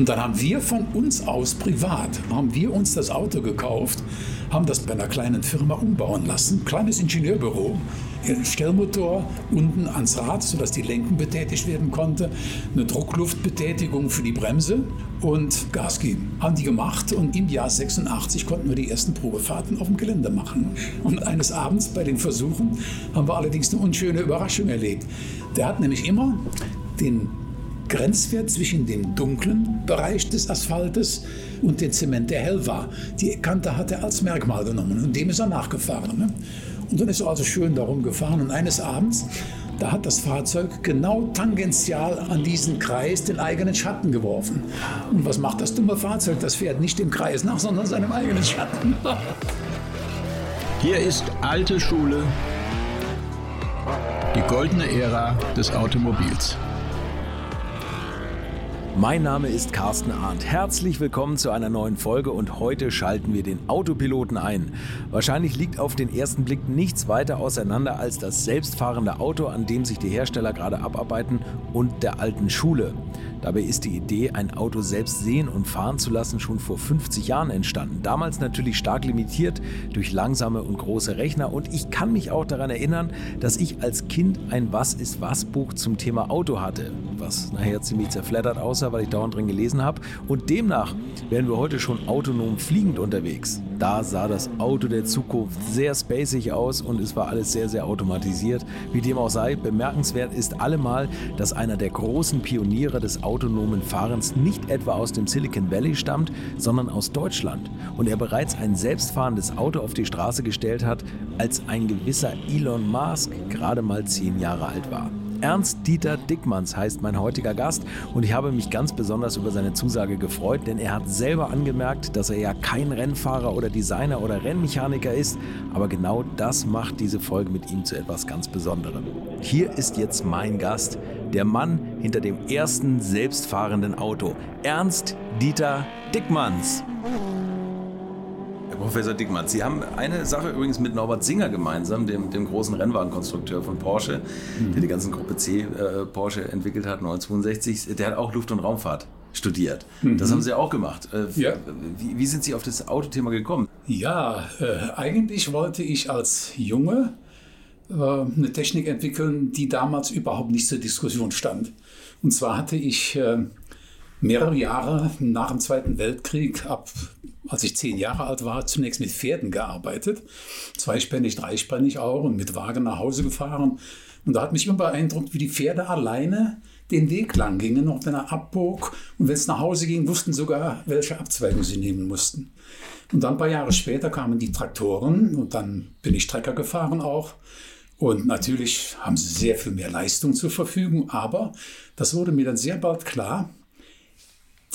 Und dann haben wir von uns aus privat, haben wir uns das Auto gekauft, haben das bei einer kleinen Firma umbauen lassen, kleines Ingenieurbüro, Stellmotor unten ans Rad, sodass die Lenken betätigt werden konnte, eine Druckluftbetätigung für die Bremse und Gas geben. Haben die gemacht und im Jahr 86 konnten wir die ersten Probefahrten auf dem Gelände machen. Und eines Abends bei den Versuchen haben wir allerdings eine unschöne Überraschung erlebt. Der hat nämlich immer den Grenzwert zwischen dem dunklen Bereich des Asphaltes und dem Zement, der hell war. Die Kante hat er als Merkmal genommen und dem ist er nachgefahren. Ne? Und dann ist er also schön darum gefahren und eines Abends, da hat das Fahrzeug genau tangential an diesen Kreis den eigenen Schatten geworfen. Und was macht das dumme Fahrzeug? Das fährt nicht dem Kreis nach, sondern seinem eigenen Schatten. Hier ist alte Schule, die goldene Ära des Automobils. Mein Name ist Carsten Arndt. Herzlich willkommen zu einer neuen Folge und heute schalten wir den Autopiloten ein. Wahrscheinlich liegt auf den ersten Blick nichts weiter auseinander als das selbstfahrende Auto, an dem sich die Hersteller gerade abarbeiten und der alten Schule. Dabei ist die Idee, ein Auto selbst sehen und fahren zu lassen, schon vor 50 Jahren entstanden. Damals natürlich stark limitiert durch langsame und große Rechner. Und ich kann mich auch daran erinnern, dass ich als Kind ein Was ist was Buch zum Thema Auto hatte, was nachher ziemlich zerfleddert aussah, weil ich dauernd drin gelesen habe. Und demnach wären wir heute schon autonom fliegend unterwegs. Da sah das Auto der Zukunft sehr spacig aus und es war alles sehr, sehr automatisiert. Wie dem auch sei, bemerkenswert ist allemal, dass einer der großen Pioniere des autonomen Fahrens nicht etwa aus dem Silicon Valley stammt, sondern aus Deutschland und er bereits ein selbstfahrendes Auto auf die Straße gestellt hat, als ein gewisser Elon Musk gerade mal zehn Jahre alt war. Ernst-Dieter Dickmanns heißt mein heutiger Gast und ich habe mich ganz besonders über seine Zusage gefreut, denn er hat selber angemerkt, dass er ja kein Rennfahrer oder Designer oder Rennmechaniker ist, aber genau das macht diese Folge mit ihm zu etwas ganz Besonderem. Hier ist jetzt mein Gast, der Mann hinter dem ersten selbstfahrenden Auto, Ernst-Dieter Dickmanns. Professor Dickmann, Sie haben eine Sache übrigens mit Norbert Singer gemeinsam, dem, dem großen Rennwagenkonstrukteur von Porsche, mhm. der die ganzen Gruppe C äh, Porsche entwickelt hat, 1962. Der hat auch Luft- und Raumfahrt studiert. Mhm. Das haben Sie auch gemacht. Äh, ja. wie, wie, sind Sie auf das Autothema gekommen? Ja, äh, eigentlich wollte ich als Junge äh, eine Technik entwickeln, die damals überhaupt nicht zur Diskussion stand. Und zwar hatte ich äh, mehrere Jahre nach dem Zweiten Weltkrieg, ab als ich zehn Jahre alt war, zunächst mit Pferden gearbeitet. Zweispännig, dreispännig auch und mit Wagen nach Hause gefahren. Und da hat mich immer beeindruckt, wie die Pferde alleine den Weg lang gingen, noch wenn er abbog. Und wenn es nach Hause ging, wussten sogar, welche Abzweigung sie nehmen mussten. Und dann ein paar Jahre später kamen die Traktoren und dann bin ich Trecker gefahren auch. Und natürlich haben sie sehr viel mehr Leistung zur Verfügung, aber das wurde mir dann sehr bald klar,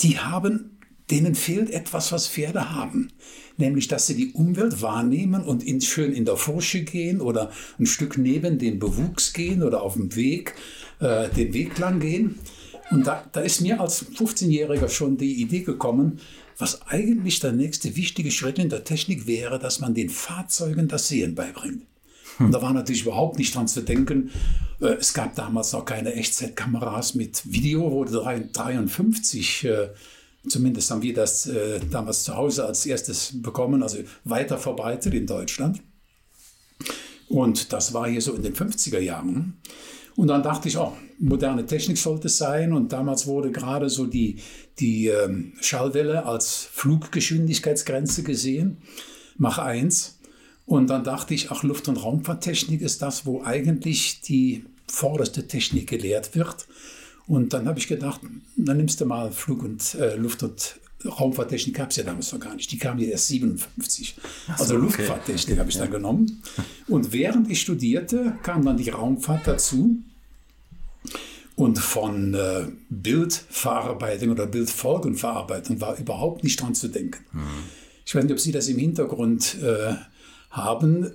die haben, denen fehlt etwas, was Pferde haben. Nämlich, dass sie die Umwelt wahrnehmen und in, schön in der Furche gehen oder ein Stück neben dem Bewuchs gehen oder auf dem Weg, äh, den Weg lang gehen. Und da, da ist mir als 15-Jähriger schon die Idee gekommen, was eigentlich der nächste wichtige Schritt in der Technik wäre, dass man den Fahrzeugen das Sehen beibringt. Und da war natürlich überhaupt nicht dran zu denken. Äh, es gab damals noch keine Echtzeitkameras mit Video, wurde 53, äh, zumindest haben wir das äh, damals zu Hause als erstes bekommen, also weiter verbreitet in Deutschland. Und das war hier so in den 50er Jahren. Und dann dachte ich, oh, moderne Technik sollte es sein. Und damals wurde gerade so die, die ähm, Schallwelle als Fluggeschwindigkeitsgrenze gesehen, Mach 1. Und dann dachte ich, ach, Luft- und Raumfahrttechnik ist das, wo eigentlich die vorderste Technik gelehrt wird. Und dann habe ich gedacht, dann nimmst du mal Flug- und äh, Luft- und Raumfahrttechnik gab es ja damals noch gar nicht. Die kam ja erst 57. So, also okay. Luftfahrttechnik habe ich dann genommen. Und während ich studierte, kam dann die Raumfahrt dazu. Und von äh, Bildverarbeitung oder Bildfolgenverarbeitung war überhaupt nicht dran zu denken. Mhm. Ich weiß nicht, ob Sie das im Hintergrund äh, haben.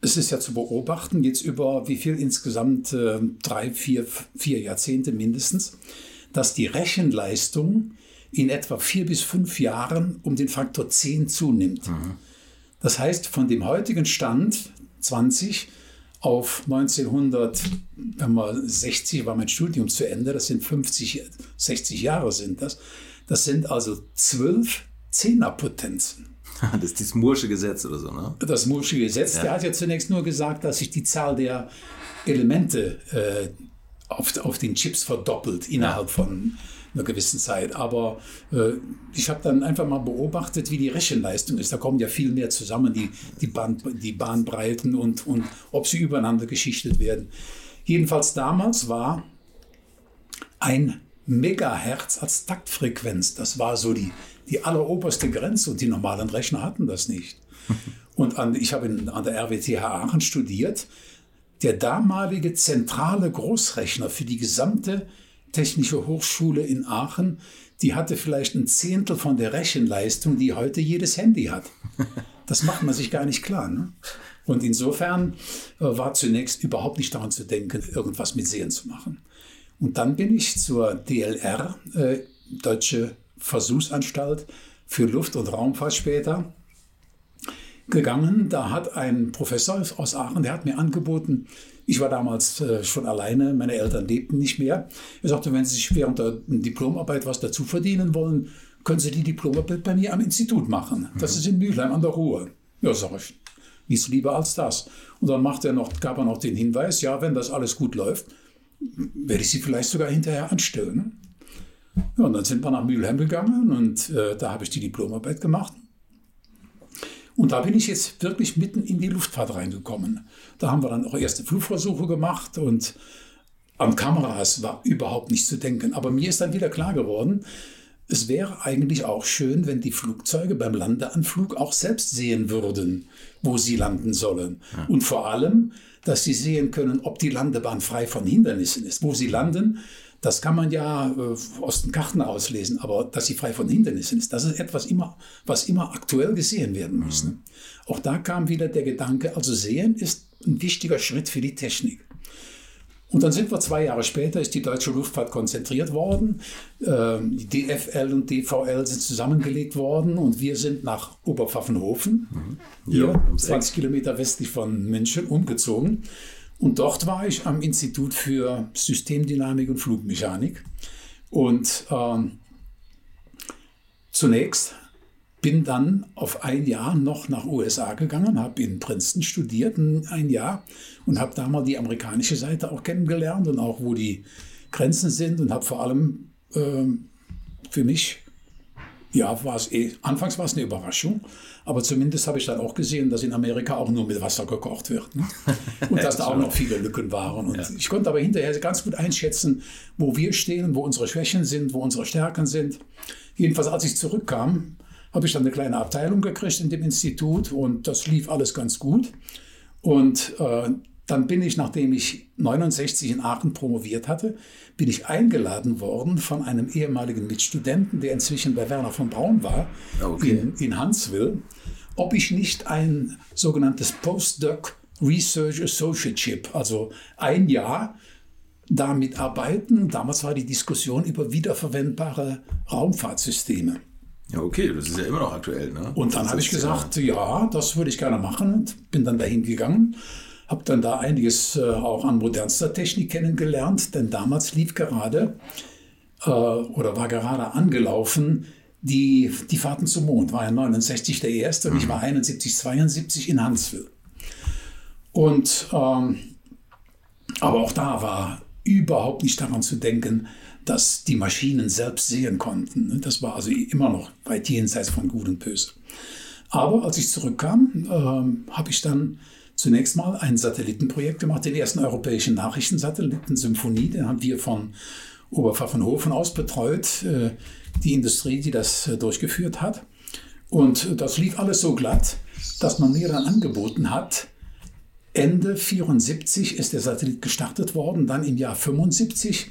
Es ist ja zu beobachten, jetzt über wie viel insgesamt, äh, drei, vier, vier Jahrzehnte mindestens, dass die Rechenleistung in etwa vier bis fünf Jahren um den Faktor 10 zunimmt. Mhm. Das heißt, von dem heutigen Stand 20 auf 1960 war mein Studium zu Ende, das sind 50, 60 Jahre sind das. Das sind also zwölf Zehnerpotenzen. Das ist das Mursche Gesetz oder so, ne? Das Mursche Gesetz, ja. der hat ja zunächst nur gesagt, dass sich die Zahl der Elemente äh, auf, auf den Chips verdoppelt innerhalb ja. von einer gewissen Zeit. Aber äh, ich habe dann einfach mal beobachtet, wie die Rechenleistung ist. Da kommen ja viel mehr zusammen, die, die, Band, die Bahnbreiten und, und ob sie übereinander geschichtet werden. Jedenfalls damals war ein Megahertz als Taktfrequenz, das war so die, die alleroberste Grenze und die normalen Rechner hatten das nicht. Und an, ich habe an der RWTH Aachen studiert. Der damalige zentrale Großrechner für die gesamte Technische Hochschule in Aachen, die hatte vielleicht ein Zehntel von der Rechenleistung, die heute jedes Handy hat. Das macht man sich gar nicht klar. Ne? Und insofern äh, war zunächst überhaupt nicht daran zu denken, irgendwas mit Sehen zu machen. Und dann bin ich zur DLR, äh, Deutsche Versuchsanstalt für Luft- und Raumfahrt später, gegangen. Da hat ein Professor aus Aachen, der hat mir angeboten, ich war damals äh, schon alleine, meine Eltern lebten nicht mehr. Er sagte, wenn Sie sich während der Diplomarbeit was dazu verdienen wollen, können Sie die Diplomarbeit bei mir am Institut machen. Das mhm. ist in Mülheim an der Ruhr. Ja, sag ich, nichts lieber als das. Und dann macht er noch, gab er noch den Hinweis, ja, wenn das alles gut läuft, werde ich Sie vielleicht sogar hinterher anstellen. Ja, und dann sind wir nach Mülheim gegangen und äh, da habe ich die Diplomarbeit gemacht. Und da bin ich jetzt wirklich mitten in die Luftfahrt reingekommen. Da haben wir dann auch erste Flugversuche gemacht und an Kameras war überhaupt nicht zu denken. Aber mir ist dann wieder klar geworden, es wäre eigentlich auch schön, wenn die Flugzeuge beim Landeanflug auch selbst sehen würden, wo sie landen sollen. Ja. Und vor allem, dass sie sehen können, ob die Landebahn frei von Hindernissen ist. Wo sie landen, das kann man ja äh, aus den Karten auslesen, aber dass sie frei von Hindernissen ist, das ist etwas, immer, was immer aktuell gesehen werden muss. Mhm. Auch da kam wieder der Gedanke, also sehen ist ein wichtiger Schritt für die Technik. Und dann sind wir zwei Jahre später, ist die deutsche Luftfahrt konzentriert worden. Ähm, die DFL und DVL sind zusammengelegt worden und wir sind nach Oberpfaffenhofen, mhm. hier ja, 20 Kilometer westlich von München, umgezogen. Und dort war ich am Institut für Systemdynamik und Flugmechanik. Und ähm, zunächst bin dann auf ein Jahr noch nach USA gegangen, habe in Princeton studiert, ein Jahr, und habe da mal die amerikanische Seite auch kennengelernt und auch, wo die Grenzen sind und habe vor allem äh, für mich, ja, war es eh, anfangs war es eine Überraschung, aber zumindest habe ich dann auch gesehen, dass in Amerika auch nur mit Wasser gekocht wird. Ne? Und dass da auch noch viele Lücken waren. Und ja. ich konnte aber hinterher ganz gut einschätzen, wo wir stehen, wo unsere Schwächen sind, wo unsere Stärken sind. Jedenfalls, als ich zurückkam, habe ich dann eine kleine Abteilung gekriegt in dem Institut und das lief alles ganz gut. Und äh, dann bin ich, nachdem ich 69 in Aachen promoviert hatte, bin ich eingeladen worden von einem ehemaligen Mitstudenten, der inzwischen bei Werner von Braun war, okay. in, in Huntsville, ob ich nicht ein sogenanntes Postdoc Research Associateship, also ein Jahr damit arbeiten. Damals war die Diskussion über wiederverwendbare Raumfahrtsysteme. Ja, okay, das ist ja immer noch aktuell. Ne? Und dann habe ich gesagt, ja, ja, das würde ich gerne machen und bin dann dahin gegangen habe dann da einiges äh, auch an modernster Technik kennengelernt, denn damals lief gerade äh, oder war gerade angelaufen die, die Fahrten zum Mond. War ja 69 der erste und ich war 71, 72 in Huntsville. Und ähm, aber auch da war überhaupt nicht daran zu denken, dass die Maschinen selbst sehen konnten. Das war also immer noch weit jenseits von Gut und Böse. Aber als ich zurückkam, äh, habe ich dann zunächst mal ein Satellitenprojekt gemacht, den ersten europäischen Nachrichtensatelliten Symphonie, den haben wir von Oberpfaffenhofen aus betreut, äh, die Industrie, die das äh, durchgeführt hat. Und das lief alles so glatt, dass man mir dann angeboten hat, Ende 74 ist der Satellit gestartet worden, dann im Jahr 75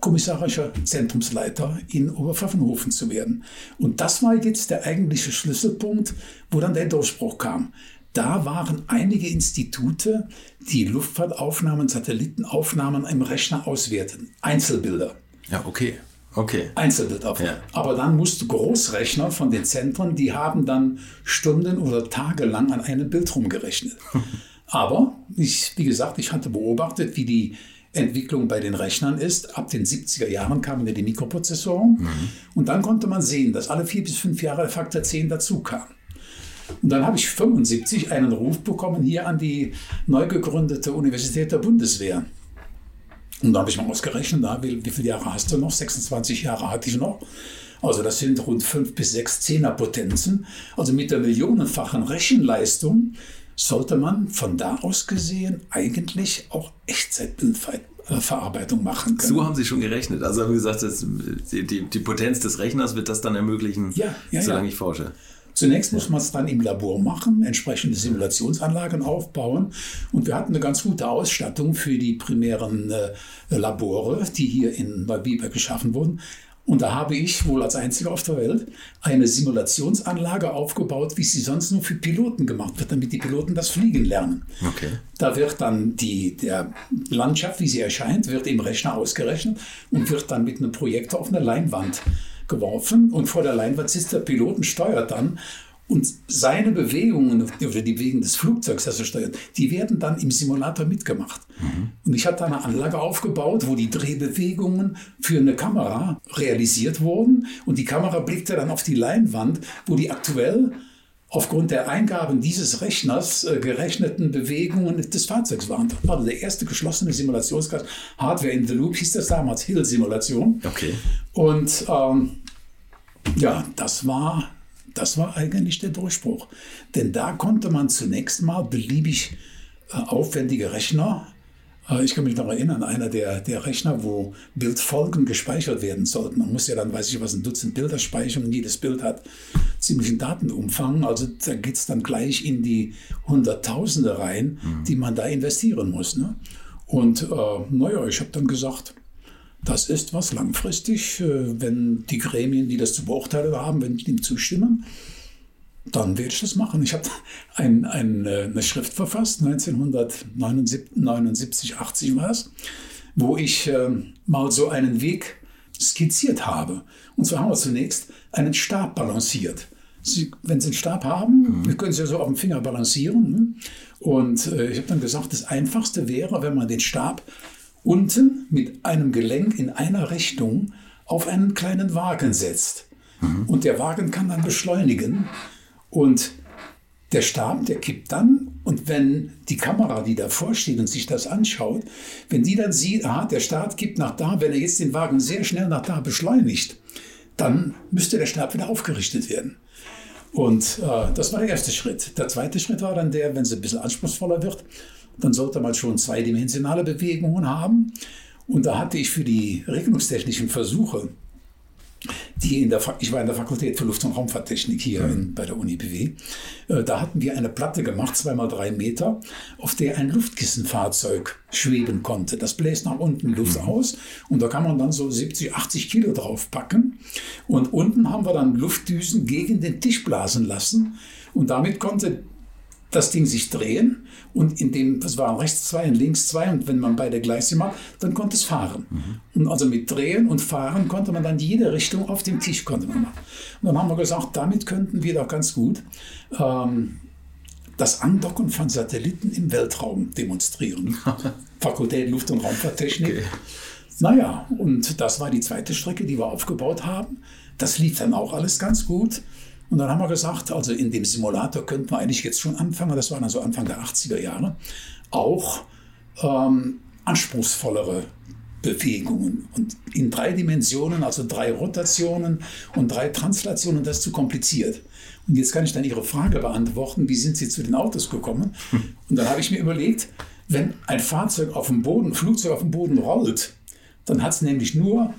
kommissarischer Zentrumsleiter in Oberpfaffenhofen zu werden. Und das war jetzt der eigentliche Schlüsselpunkt, wo dann der Durchbruch kam. Da waren einige Institute, die Luftfahrtaufnahmen, Satellitenaufnahmen im Rechner auswerten. Einzelbilder. Ja, okay. Okay. Einzelbildaufnahmen. Ja. Aber dann musste Großrechner von den Zentren, die haben dann Stunden oder Tage lang an einem Bild rumgerechnet. Aber ich, wie gesagt, ich hatte beobachtet, wie die Entwicklung bei den Rechnern ist, ab den 70er Jahren kamen ja die Mikroprozessoren mhm. und dann konnte man sehen, dass alle vier bis fünf Jahre der Faktor 10 dazu kam. Und dann habe ich 75 einen Ruf bekommen hier an die neu gegründete Universität der Bundeswehr. Und da habe ich mal ausgerechnet, na, wie, wie viele Jahre hast du noch? 26 Jahre hatte ich noch. Also das sind rund fünf bis sechs Zehnerpotenzen. Also mit der millionenfachen Rechenleistung sollte man von da aus gesehen eigentlich auch Echtzeitbildverarbeitung machen können. So haben Sie schon gerechnet. Also haben Sie gesagt, die, die, Potenz des Rechners wird das dann ermöglichen, ja, ja, solange ja. ich forsche. Zunächst muss man es dann im Labor machen, entsprechende Simulationsanlagen aufbauen. Und wir hatten eine ganz gute Ausstattung für die primären äh, Labore, die hier in Neubiberg geschaffen wurden. Und da habe ich wohl als einziger auf der Welt eine Simulationsanlage aufgebaut, wie sie sonst nur für Piloten gemacht wird, damit die Piloten das Fliegen lernen. Okay. Da wird dann die der Landschaft, wie sie erscheint, wird im Rechner ausgerechnet und wird dann mit einem Projektor auf eine Leinwand geworfen. Und vor der Leinwand sitzt der Pilot und steuert dann und seine Bewegungen oder die Bewegungen des Flugzeugs, das er steuert, die werden dann im Simulator mitgemacht. Mhm. Und ich habe da eine Anlage aufgebaut, wo die Drehbewegungen für eine Kamera realisiert wurden. Und die Kamera blickte dann auf die Leinwand, wo die aktuell aufgrund der Eingaben dieses Rechners äh, gerechneten Bewegungen des Fahrzeugs waren. Das war der erste geschlossene Simulationskreis. Hardware in the Loop hieß das damals, Hill-Simulation. Okay. Und ähm, ja, das war das war eigentlich der Durchbruch. Denn da konnte man zunächst mal beliebig äh, aufwendige Rechner, ich kann mich noch erinnern, einer der, der Rechner, wo Bildfolgen gespeichert werden sollten. Man muss ja dann, weiß ich was, ein Dutzend Bilder speichern und jedes Bild hat ziemlichen Datenumfang. Also da geht es dann gleich in die Hunderttausende rein, mhm. die man da investieren muss. Ne? Und äh, naja, ich habe dann gesagt, das ist was langfristig, äh, wenn die Gremien, die das zu beurteilen haben, wenn die dem zustimmen, dann werde ich das machen. Ich habe ein, ein, äh, eine Schrift verfasst, 1979, 80 war es, wo ich äh, mal so einen Weg skizziert habe. Und zwar haben wir zunächst einen Stab balanciert. Sie, wenn Sie einen Stab haben, mhm. können Sie ja so auf dem Finger balancieren. Ne? Und äh, ich habe dann gesagt, das Einfachste wäre, wenn man den Stab unten mit einem Gelenk in einer Richtung auf einen kleinen Wagen setzt. Mhm. Und der Wagen kann dann beschleunigen und der Stab, der kippt dann und wenn die Kamera, die davor steht und sich das anschaut, wenn die dann sieht, aha, der Stab kippt nach da, wenn er jetzt den Wagen sehr schnell nach da beschleunigt, dann müsste der Stab wieder aufgerichtet werden. Und äh, das war der erste Schritt. Der zweite Schritt war dann der, wenn es ein bisschen anspruchsvoller wird, dann sollte man schon zweidimensionale Bewegungen haben. Und da hatte ich für die regelungstechnischen Versuche, die in der, ich war in der Fakultät für Luft- und Raumfahrttechnik hier mhm. in, bei der Uni BW, äh, da hatten wir eine Platte gemacht, zweimal drei Meter, auf der ein Luftkissenfahrzeug schweben konnte. Das bläst nach unten Luft mhm. aus und da kann man dann so 70, 80 Kilo drauf packen. Und unten haben wir dann Luftdüsen gegen den Tisch blasen lassen und damit konnte das Ding sich drehen und in dem, das waren rechts zwei und links zwei und wenn man beide gleichzeitig macht, dann konnte es fahren. Mhm. Und also mit Drehen und Fahren konnte man dann jede Richtung auf dem Tisch konnte man machen. Und dann haben wir gesagt, damit könnten wir doch ganz gut ähm, das Andocken von Satelliten im Weltraum demonstrieren. Fakultät Luft- und Raumfahrttechnik. Okay. Naja, und das war die zweite Strecke, die wir aufgebaut haben. Das lief dann auch alles ganz gut. Und dann haben wir gesagt, also in dem Simulator könnten wir eigentlich jetzt schon anfangen, das war dann so Anfang der 80er Jahre, auch ähm, anspruchsvollere Bewegungen und in drei Dimensionen, also drei Rotationen und drei Translationen, das ist zu kompliziert. Und jetzt kann ich dann Ihre Frage beantworten, wie sind Sie zu den Autos gekommen? Und dann habe ich mir überlegt, wenn ein Fahrzeug auf dem Boden, ein Flugzeug auf dem Boden rollt, dann hat es nämlich nur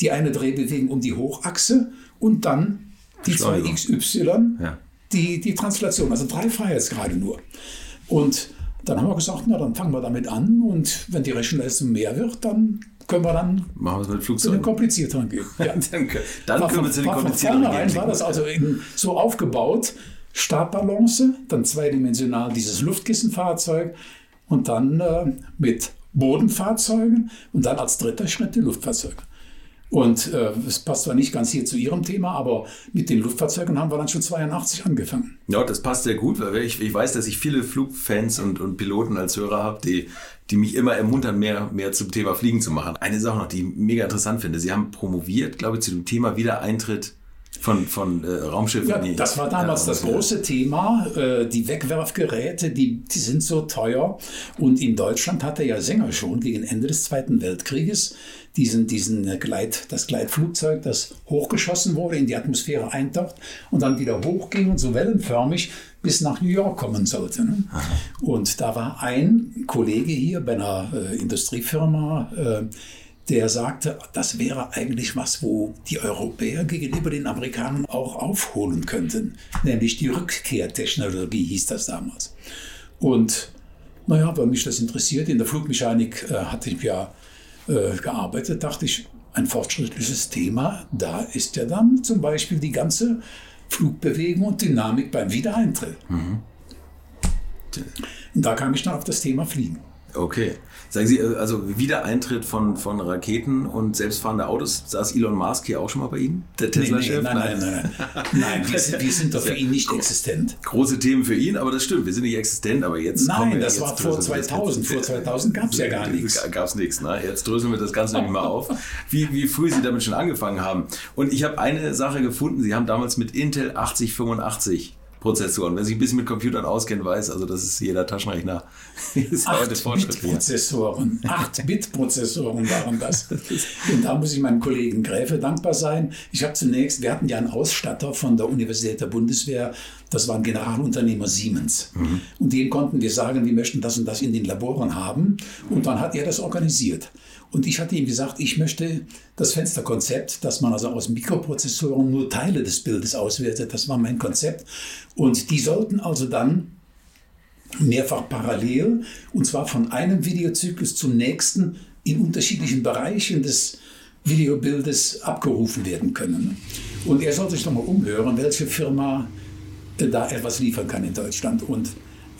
die eine Drehbewegung um die Hochachse und dann die zwei XY, ja. die, die Translation, also drei Freiheitsgrade nur. Und dann haben wir gesagt, na dann fangen wir damit an und wenn die Rechenleistung mehr wird, dann können wir dann Machen wir mit zu den komplizierteren gehen. Ja. Dann können wir zu den komplizierteren gehen. war das also so aufgebaut, Startbalance, dann zweidimensional dieses Luftkissenfahrzeug und dann äh, mit Bodenfahrzeugen und dann als dritter Schritt die Luftfahrzeuge. Und äh, es passt zwar nicht ganz hier zu Ihrem Thema, aber mit den Luftfahrzeugen haben wir dann schon 82 angefangen. Ja, das passt sehr gut, weil ich, ich weiß, dass ich viele Flugfans und, und Piloten als Hörer habe, die, die mich immer ermuntern, mehr, mehr zum Thema Fliegen zu machen. Eine Sache noch, die ich mega interessant finde. Sie haben promoviert, glaube ich, zu dem Thema Wiedereintritt von, von äh, Raumschiffen. Ja, das war damals ja, das große Thema. Äh, die Wegwerfgeräte, die, die sind so teuer. Und in Deutschland hatte ja Sänger schon gegen Ende des Zweiten Weltkrieges diesen, diesen Gleit, das Gleitflugzeug, das hochgeschossen wurde, in die Atmosphäre eintaucht und dann wieder hochging und so wellenförmig bis nach New York kommen sollte. Ne? Und da war ein Kollege hier bei einer äh, Industriefirma, äh, der sagte, das wäre eigentlich was, wo die Europäer gegenüber den Amerikanern auch aufholen könnten. Nämlich die Rückkehrtechnologie hieß das damals. Und naja, weil mich das interessiert, in der Flugmechanik äh, hatte ich ja äh, gearbeitet, dachte ich, ein fortschrittliches Thema, da ist ja dann zum Beispiel die ganze Flugbewegung und Dynamik beim Wiedereintritt. Mhm. Und da kam ich dann auf das Thema Fliegen. Okay. Sagen Sie, äh, also Wiedereintritt von, von Raketen und selbstfahrende Autos, saß Elon Musk hier auch schon mal bei Ihnen? Der Tesla-Chef? Nee, nee, nein, nein, nein, nein. Nein, wir sind, wir sind doch für ihn nicht existent. Große Themen für ihn, aber das stimmt, wir sind nicht existent, aber jetzt Nein, das jetzt war vor 2000. Vor 2000 gab es ja gar nichts. Gab es nichts, ne? Jetzt dröseln wir das Ganze nämlich mal auf, wie, wie früh Sie damit schon angefangen haben. Und ich habe eine Sache gefunden, Sie haben damals mit Intel 8085 Prozessoren. Wer sich ein bisschen mit Computern auskennt, weiß, also das ist jeder Taschenrechner. 8-Bit-Prozessoren. 8-Bit-Prozessoren waren das. Und da muss ich meinem Kollegen Gräfe dankbar sein. Ich habe zunächst, wir hatten ja einen Ausstatter von der Universität der Bundeswehr, das war ein Generalunternehmer Siemens. Mhm. Und den konnten wir sagen, wir möchten das und das in den Laboren haben. Und dann hat er das organisiert. Und ich hatte ihm gesagt, ich möchte das Fensterkonzept, dass man also aus Mikroprozessoren nur Teile des Bildes auswertet, das war mein Konzept. Und die sollten also dann mehrfach parallel, und zwar von einem Videozyklus zum nächsten in unterschiedlichen Bereichen des Videobildes abgerufen werden können. Und er sollte sich doch mal umhören, welche Firma da etwas liefern kann in Deutschland. Und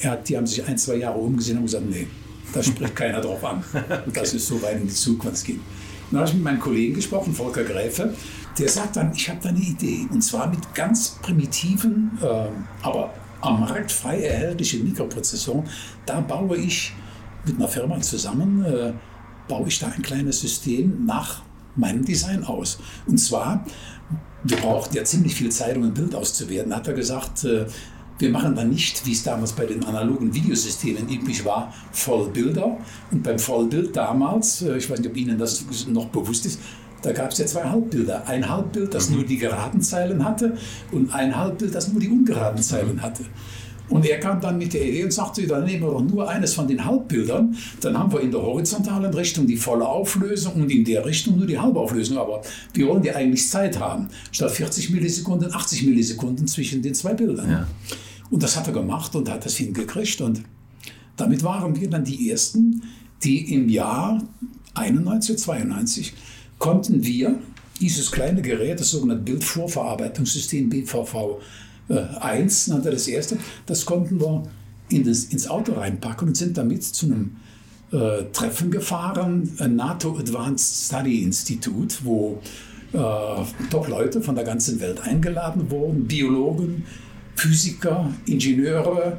er hat, die haben sich ein, zwei Jahre umgesehen und gesagt, nee, da spricht keiner drauf an. okay. Das ist so weit in die Zukunft geht. Dann habe ich mit meinem Kollegen gesprochen, Volker Gräfe. Der sagt dann, ich habe da eine Idee. Und zwar mit ganz primitiven, äh, aber am Markt frei erhältlichen Mikroprozessoren. Da baue ich mit einer Firma zusammen, äh, baue ich da ein kleines System nach meinem Design aus. Und zwar, wir brauchten ja ziemlich viel Zeit, um ein Bild auszuwerten, hat er gesagt, äh, wir machen dann nicht, wie es damals bei den analogen Videosystemen üblich war, Vollbilder. Und beim Vollbild damals, äh, ich weiß nicht, ob Ihnen das noch bewusst ist, da gab es ja zwei Halbbilder. Ein Halbbild, das nur die geraden Zeilen hatte und ein Halbbild, das nur die ungeraden Zeilen hatte. Und er kam dann mit der Idee und sagte, dann nehmen wir doch nur eines von den Halbbildern, dann haben wir in der horizontalen Richtung die volle Auflösung und in der Richtung nur die Halbauflösung. Aber wir wollen ja eigentlich Zeit haben, statt 40 Millisekunden, 80 Millisekunden zwischen den zwei Bildern. Ja. Und das hat er gemacht und hat das hingekriegt. Und damit waren wir dann die Ersten, die im Jahr 91, 92 konnten wir dieses kleine Gerät, das sogenannte Bildvorverarbeitungssystem BVV 1, nannte das erste, das konnten wir in das, ins Auto reinpacken und sind damit zu einem äh, Treffen gefahren, NATO Advanced Study Institute, wo äh, Top-Leute von der ganzen Welt eingeladen wurden, Biologen, Physiker, Ingenieure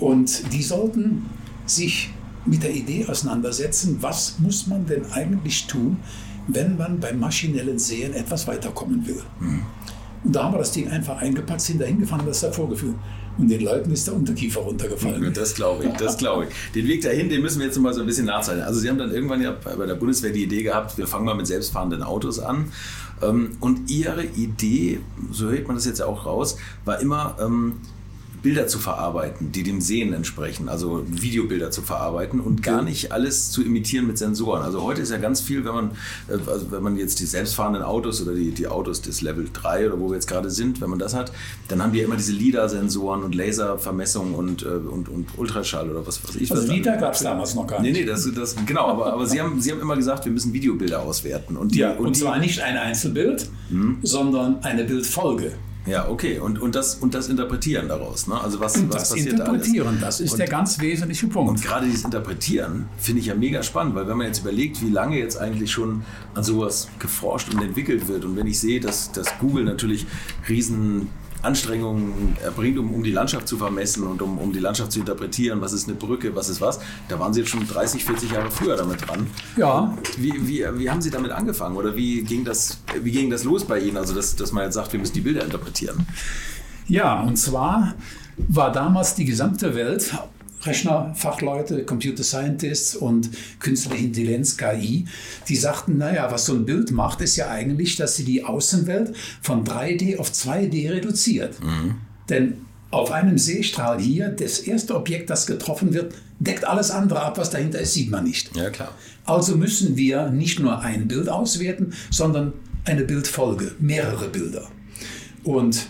und die sollten sich mit der Idee auseinandersetzen, was muss man denn eigentlich tun, wenn man beim maschinellen Sehen etwas weiterkommen will. Mhm. Und da haben wir das Ding einfach eingepackt, sind da hingefahren und das da vorgeführt. Und den Leuten ist der Unterkiefer runtergefallen. Das glaube ich, das glaube ich. Den Weg dahin, den müssen wir jetzt mal so ein bisschen nachzeichnen. Also Sie haben dann irgendwann ja bei der Bundeswehr die Idee gehabt, wir fangen mal mit selbstfahrenden Autos an. Ähm, und Ihre Idee, so hört man das jetzt auch raus, war immer, ähm, Bilder zu verarbeiten, die dem Sehen entsprechen, also Videobilder zu verarbeiten und gar nicht alles zu imitieren mit Sensoren. Also heute ist ja ganz viel, wenn man, äh, also wenn man jetzt die selbstfahrenden Autos oder die, die Autos des Level 3 oder wo wir jetzt gerade sind, wenn man das hat, dann haben die ja immer diese LIDAR-Sensoren und Laservermessung und, äh, und, und Ultraschall oder was weiß ich. Also LIDAR gab es damals noch gar nicht. Nee, nee, das, das, genau, aber, aber Sie, haben, Sie haben immer gesagt, wir müssen Videobilder auswerten. Und, die, ja, und, und zwar nicht ein Einzelbild, hm? sondern eine Bildfolge. Ja, okay. Und, und, das, und das Interpretieren daraus. Ne? Also was, und was das passiert Interpretieren, da das ist und, der ganz wesentliche Punkt. Und gerade dieses Interpretieren finde ich ja mega spannend, weil wenn man jetzt überlegt, wie lange jetzt eigentlich schon an sowas geforscht und entwickelt wird und wenn ich sehe, dass, dass Google natürlich riesen Anstrengungen erbringt, um, um die Landschaft zu vermessen und um, um die Landschaft zu interpretieren, was ist eine Brücke, was ist was, da waren Sie jetzt schon 30, 40 Jahre früher damit dran. Ja. Wie, wie, wie haben Sie damit angefangen oder wie ging das, wie ging das los bei Ihnen, also dass, dass man jetzt sagt, wir müssen die Bilder interpretieren? Ja, und zwar war damals die gesamte Welt Rechnerfachleute, Computer Scientists und künstliche Intelligenz, KI, die sagten, naja, was so ein Bild macht, ist ja eigentlich, dass sie die Außenwelt von 3D auf 2D reduziert. Mhm. Denn auf einem Seestrahl hier, das erste Objekt, das getroffen wird, deckt alles andere ab, was dahinter ist, sieht man nicht. Ja, klar. Also müssen wir nicht nur ein Bild auswerten, sondern eine Bildfolge, mehrere Bilder. Und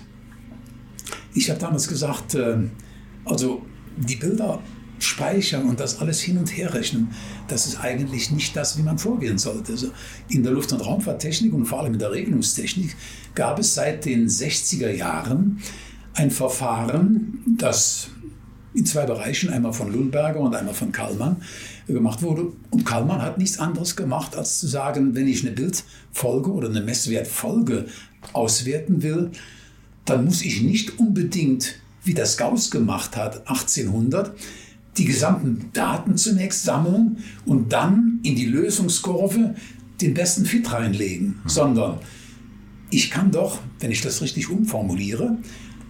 ich habe damals gesagt, äh, also die Bilder speichern und das alles hin und her rechnen, das ist eigentlich nicht das, wie man vorgehen sollte. Also in der Luft- und Raumfahrttechnik und vor allem in der Regelungstechnik gab es seit den 60er Jahren ein Verfahren, das in zwei Bereichen, einmal von Lundberger und einmal von Kallmann, gemacht wurde. Und Kallmann hat nichts anderes gemacht, als zu sagen, wenn ich eine Bildfolge oder eine Messwertfolge auswerten will, dann muss ich nicht unbedingt wie das Gauss gemacht hat 1800, die gesamten Daten zunächst sammeln und dann in die Lösungskurve den besten Fit reinlegen, mhm. sondern ich kann doch, wenn ich das richtig umformuliere,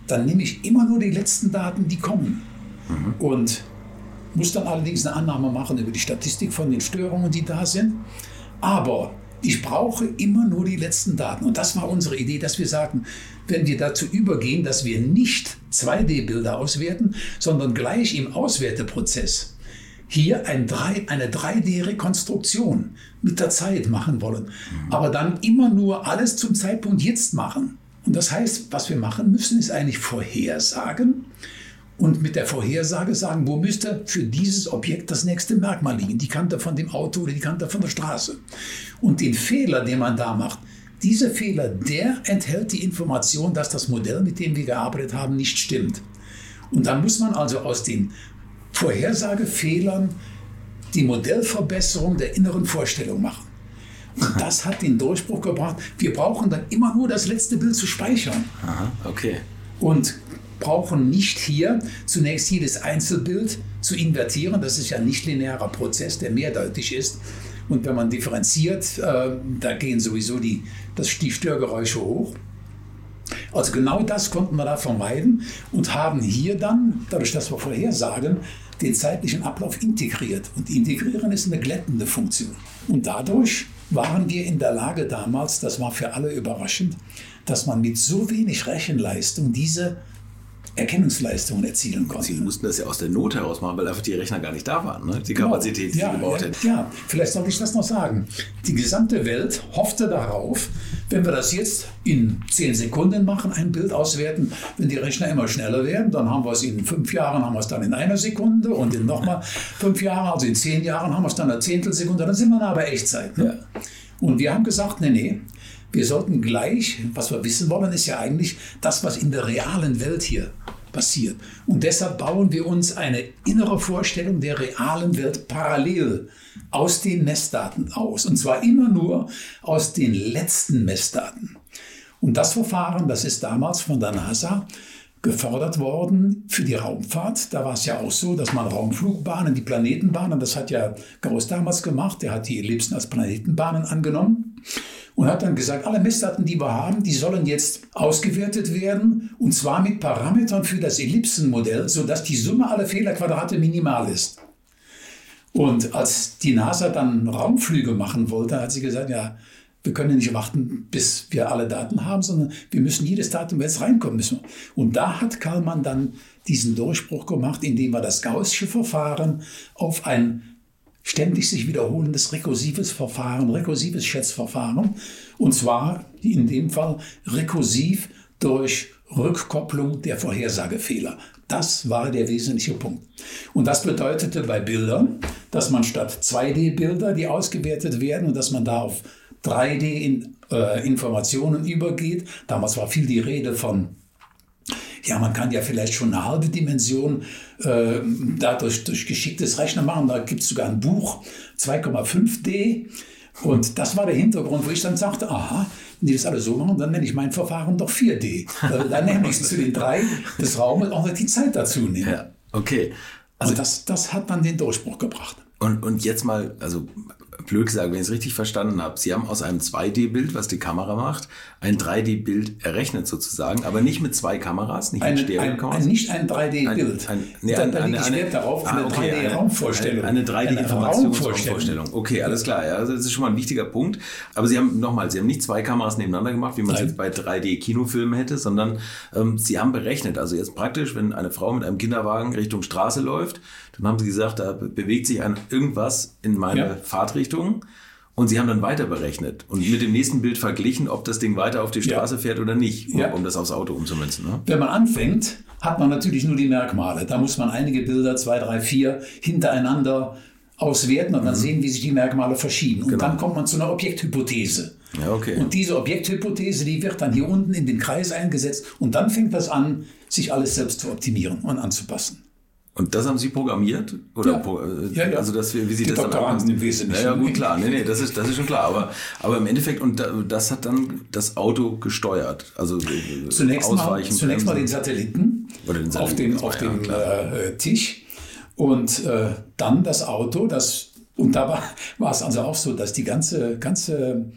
dann nehme ich immer nur die letzten Daten, die kommen. Mhm. Und muss dann allerdings eine Annahme machen über die Statistik von den Störungen, die da sind. Aber ich brauche immer nur die letzten Daten. Und das war unsere Idee, dass wir sagten, wenn wir dazu übergehen, dass wir nicht 2D-Bilder auswerten, sondern gleich im Auswerteprozess hier ein 3, eine 3D-Rekonstruktion mit der Zeit machen wollen. Aber dann immer nur alles zum Zeitpunkt jetzt machen. Und das heißt, was wir machen müssen, ist eigentlich vorhersagen, und mit der Vorhersage sagen, wo müsste für dieses Objekt das nächste Merkmal liegen, die Kante von dem Auto oder die Kante von der Straße. Und den Fehler, den man da macht, dieser Fehler, der enthält die Information, dass das Modell, mit dem wir gearbeitet haben, nicht stimmt. Und dann muss man also aus den Vorhersagefehlern die Modellverbesserung der inneren Vorstellung machen. Und das hat den Durchbruch gebracht. Wir brauchen dann immer nur das letzte Bild zu speichern. Aha, okay. Und brauchen nicht hier zunächst jedes Einzelbild zu invertieren. Das ist ja ein nicht-linearer Prozess, der mehrdeutig ist. Und wenn man differenziert, äh, da gehen sowieso die, das, die Störgeräusche hoch. Also genau das konnten wir da vermeiden und haben hier dann, dadurch, dass wir vorhersagen, den zeitlichen Ablauf integriert. Und integrieren ist eine glättende Funktion. Und dadurch waren wir in der Lage damals, das war für alle überraschend, dass man mit so wenig Rechenleistung diese Erkennungsleistungen erzielen konnten. Sie mussten das ja aus der Not heraus machen, weil einfach die Rechner gar nicht da waren, ne? die genau. Kapazität, die ja, sie gebraucht ja, hätten. Ja, vielleicht sollte ich das noch sagen. Die gesamte Welt hoffte darauf, wenn wir das jetzt in zehn Sekunden machen, ein Bild auswerten, wenn die Rechner immer schneller werden, dann haben wir es in fünf Jahren, haben wir es dann in einer Sekunde und in nochmal fünf Jahren, also in zehn Jahren haben wir es dann in einer Zehntelsekunde, dann sind wir nah bei Echtzeit. Ne? Ja. Und wir haben gesagt, nee, nee, wir sollten gleich, was wir wissen wollen, ist ja eigentlich das, was in der realen Welt hier passiert. Und deshalb bauen wir uns eine innere Vorstellung der realen Welt parallel aus den Messdaten aus. Und zwar immer nur aus den letzten Messdaten. Und das Verfahren, das ist damals von der NASA gefördert worden für die Raumfahrt. Da war es ja auch so, dass man Raumflugbahnen, die Planetenbahnen, das hat ja Gauss damals gemacht, der hat die Ellipsen als Planetenbahnen angenommen und hat dann gesagt, alle Messdaten, die wir haben, die sollen jetzt ausgewertet werden und zwar mit Parametern für das Ellipsenmodell, sodass die Summe aller Fehlerquadrate minimal ist. Und als die NASA dann Raumflüge machen wollte, hat sie gesagt, ja, wir können nicht warten, bis wir alle Daten haben, sondern wir müssen jedes Datum jetzt reinkommen müssen. Und da hat Kallmann dann diesen Durchbruch gemacht, indem er das Gaußsche Verfahren auf ein ständig sich wiederholendes rekursives Verfahren, rekursives Schätzverfahren. Und zwar in dem Fall rekursiv durch Rückkopplung der Vorhersagefehler. Das war der wesentliche Punkt. Und das bedeutete bei Bildern, dass man statt 2D-Bilder, die ausgewertet werden und dass man da auf 3D-Informationen äh, übergeht. Damals war viel die Rede von ja, man kann ja vielleicht schon eine halbe Dimension äh, dadurch durch geschicktes Rechnen machen. Da gibt es sogar ein Buch, 2,5D. Und das war der Hintergrund, wo ich dann sagte, aha, wenn die das alle so machen, dann nenne ich mein Verfahren doch 4D. dann nenne ich zu den drei des Raumes auch noch die Zeit dazu nehmen. Ja, okay. Also, also das, das hat dann den Durchbruch gebracht. Und, und jetzt mal, also blöd gesagt, wenn ich es richtig verstanden habe, Sie haben aus einem 2D-Bild, was die Kamera macht, ein 3D-Bild errechnet sozusagen, aber nicht mit zwei Kameras, nicht ein, mit Stereokameras. Nicht ein 3D-Bild. Ein, ein, nee, da, da liegt Wert darauf, eine ah, okay, 3D-Raumvorstellung. Eine, eine 3D-Informationsvorstellung. Okay, alles klar. Ja, also das ist schon mal ein wichtiger Punkt. Aber Sie haben, nochmal, Sie haben nicht zwei Kameras nebeneinander gemacht, wie man es jetzt bei 3D-Kinofilmen hätte, sondern ähm, Sie haben berechnet. Also jetzt praktisch, wenn eine Frau mit einem Kinderwagen Richtung Straße läuft, dann haben Sie gesagt, da bewegt sich ein, irgendwas in meine ja. Fahrtrichtung. Und sie haben dann weiter berechnet und mit dem nächsten Bild verglichen, ob das Ding weiter auf die Straße ja. fährt oder nicht, um, ja. um das aufs Auto umzumünzen. Ne? Wenn man anfängt, hat man natürlich nur die Merkmale. Da muss man einige Bilder, zwei, drei, vier, hintereinander auswerten und dann mhm. sehen, wie sich die Merkmale verschieben. Und genau. dann kommt man zu einer Objekthypothese. Ja, okay. Und diese Objekthypothese, die wird dann hier unten in den Kreis eingesetzt und dann fängt das an, sich alles selbst zu optimieren und anzupassen. Und das haben Sie programmiert? Oder ja. Äh, ja, ja. Also das, wie Sie Die das Doktoranden dann im Wesentlichen. Ja, gut, klar. Nee, nee, das ist, das ist schon klar. Aber, aber im Endeffekt, und das hat dann das Auto gesteuert. Also äh, zunächst mal, zunächst mal den Satelliten, Oder den Satelliten auf dem, auf dem äh, Tisch und äh, dann das Auto. Das, und da war, war es also auch so, dass die ganze, ganze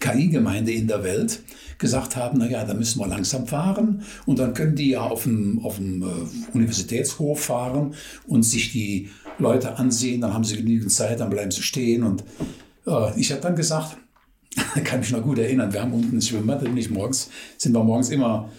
KI-Gemeinde in der Welt gesagt haben, naja, da müssen wir langsam fahren. Und dann können die ja auf dem, auf dem äh, Universitätshof fahren und sich die Leute ansehen, dann haben sie genügend Zeit, dann bleiben sie stehen. Und äh, ich habe dann gesagt, kann mich noch gut erinnern, wir haben unten ein Schwimmbad, nämlich morgens, sind wir morgens immer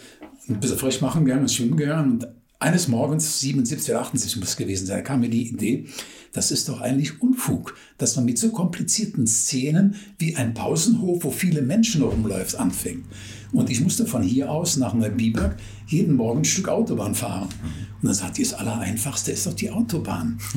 ein bisschen frisch machen gegangen und schwimmen gegangen. Und eines Morgens, 77 oder 78 muss es gewesen sein, kam mir die Idee, das ist doch eigentlich Unfug, dass man mit so komplizierten Szenen wie ein Pausenhof, wo viele Menschen rumläuft, anfängt. Und ich musste von hier aus nach Neubiberg jeden Morgen ein Stück Autobahn fahren. Und dann sagt die, das Allereinfachste ist doch die Autobahn.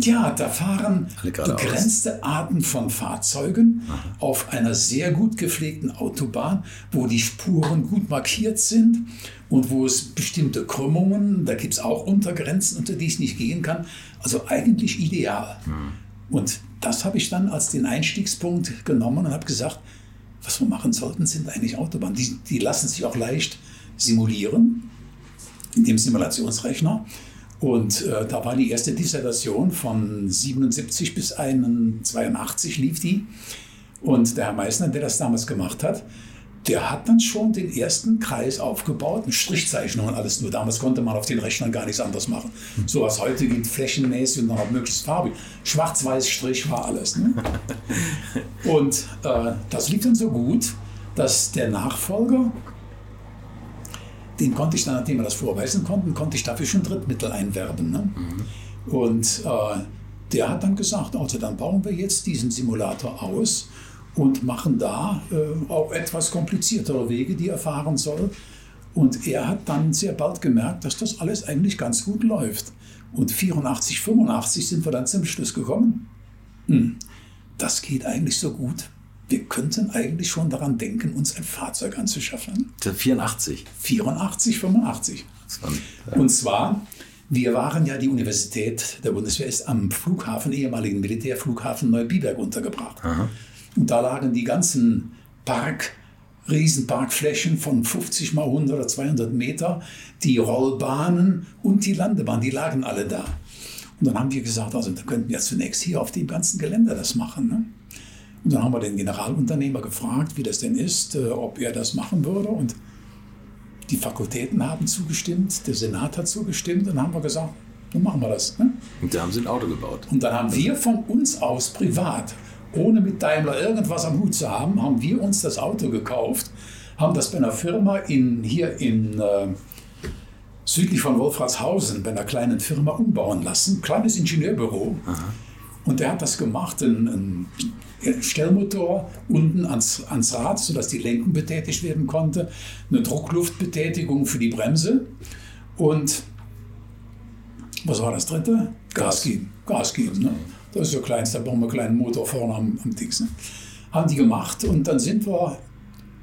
Ja, da fahren begrenzte Arten von Fahrzeugen auf einer sehr gut gepflegten Autobahn, wo die Spuren gut markiert sind und wo es bestimmte Krümmungen, da gibt es auch Untergrenzen, unter die ich nicht gehen kann. Also eigentlich ideal. Mhm. Und das habe ich dann als den Einstiegspunkt genommen und habe gesagt, was wir machen sollten, sind eigentlich Autobahnen. Die, die lassen sich auch leicht simulieren in dem Simulationsrechner. Und äh, da war die erste Dissertation von 77 bis 82 lief die. Und der Herr Meissner, der das damals gemacht hat, der hat dann schon den ersten Kreis aufgebaut, mit Strichzeichnungen und alles. Nur damals konnte man auf den Rechnern gar nichts anderes machen. So was heute gibt, flächenmäßig und dann auch möglichst farbig. Schwarz-Weiß Strich war alles. Ne? Und äh, das lief dann so gut, dass der Nachfolger, den konnte ich dann, nachdem wir das vorweisen konnten, konnte ich dafür schon Drittmittel einwerben. Ne? Mhm. Und äh, der hat dann gesagt, also dann bauen wir jetzt diesen Simulator aus und machen da äh, auch etwas kompliziertere Wege, die er fahren soll. Und er hat dann sehr bald gemerkt, dass das alles eigentlich ganz gut läuft. Und 84, 85 sind wir dann zum Schluss gekommen. Hm, das geht eigentlich so gut wir könnten eigentlich schon daran denken, uns ein Fahrzeug anzuschaffen. 84? 84, 85. Und zwar, wir waren ja, die Universität der Bundeswehr ist am Flughafen, ehemaligen Militärflughafen Neubiberg untergebracht. Aha. Und da lagen die ganzen Park, Riesenparkflächen von 50 mal 100 oder 200 Meter, die Rollbahnen und die Landebahn, die lagen alle da. Und dann haben wir gesagt, also da könnten wir zunächst hier auf dem ganzen Gelände das machen. Ne? Und dann haben wir den Generalunternehmer gefragt, wie das denn ist, äh, ob er das machen würde. Und die Fakultäten haben zugestimmt, der Senat hat zugestimmt. Und dann haben wir gesagt, dann machen wir das. Ne? Und da haben sie ein Auto gebaut. Und dann haben wir von uns aus privat, ohne mit Daimler irgendwas am Hut zu haben, haben wir uns das Auto gekauft, haben das bei einer Firma in, hier in äh, südlich von Wolfratshausen, bei einer kleinen Firma umbauen lassen. Kleines Ingenieurbüro. Aha. Und der hat das gemacht, ein, ein Stellmotor unten ans, ans Rad, sodass die Lenkung betätigt werden konnte, eine Druckluftbetätigung für die Bremse und was war das dritte? Gas, Gas geben. Gas geben. Ne? Das ist ja klein, da brauchen wir einen kleinen Motor vorne am, am Dings. Ne? haben die gemacht und dann sind wir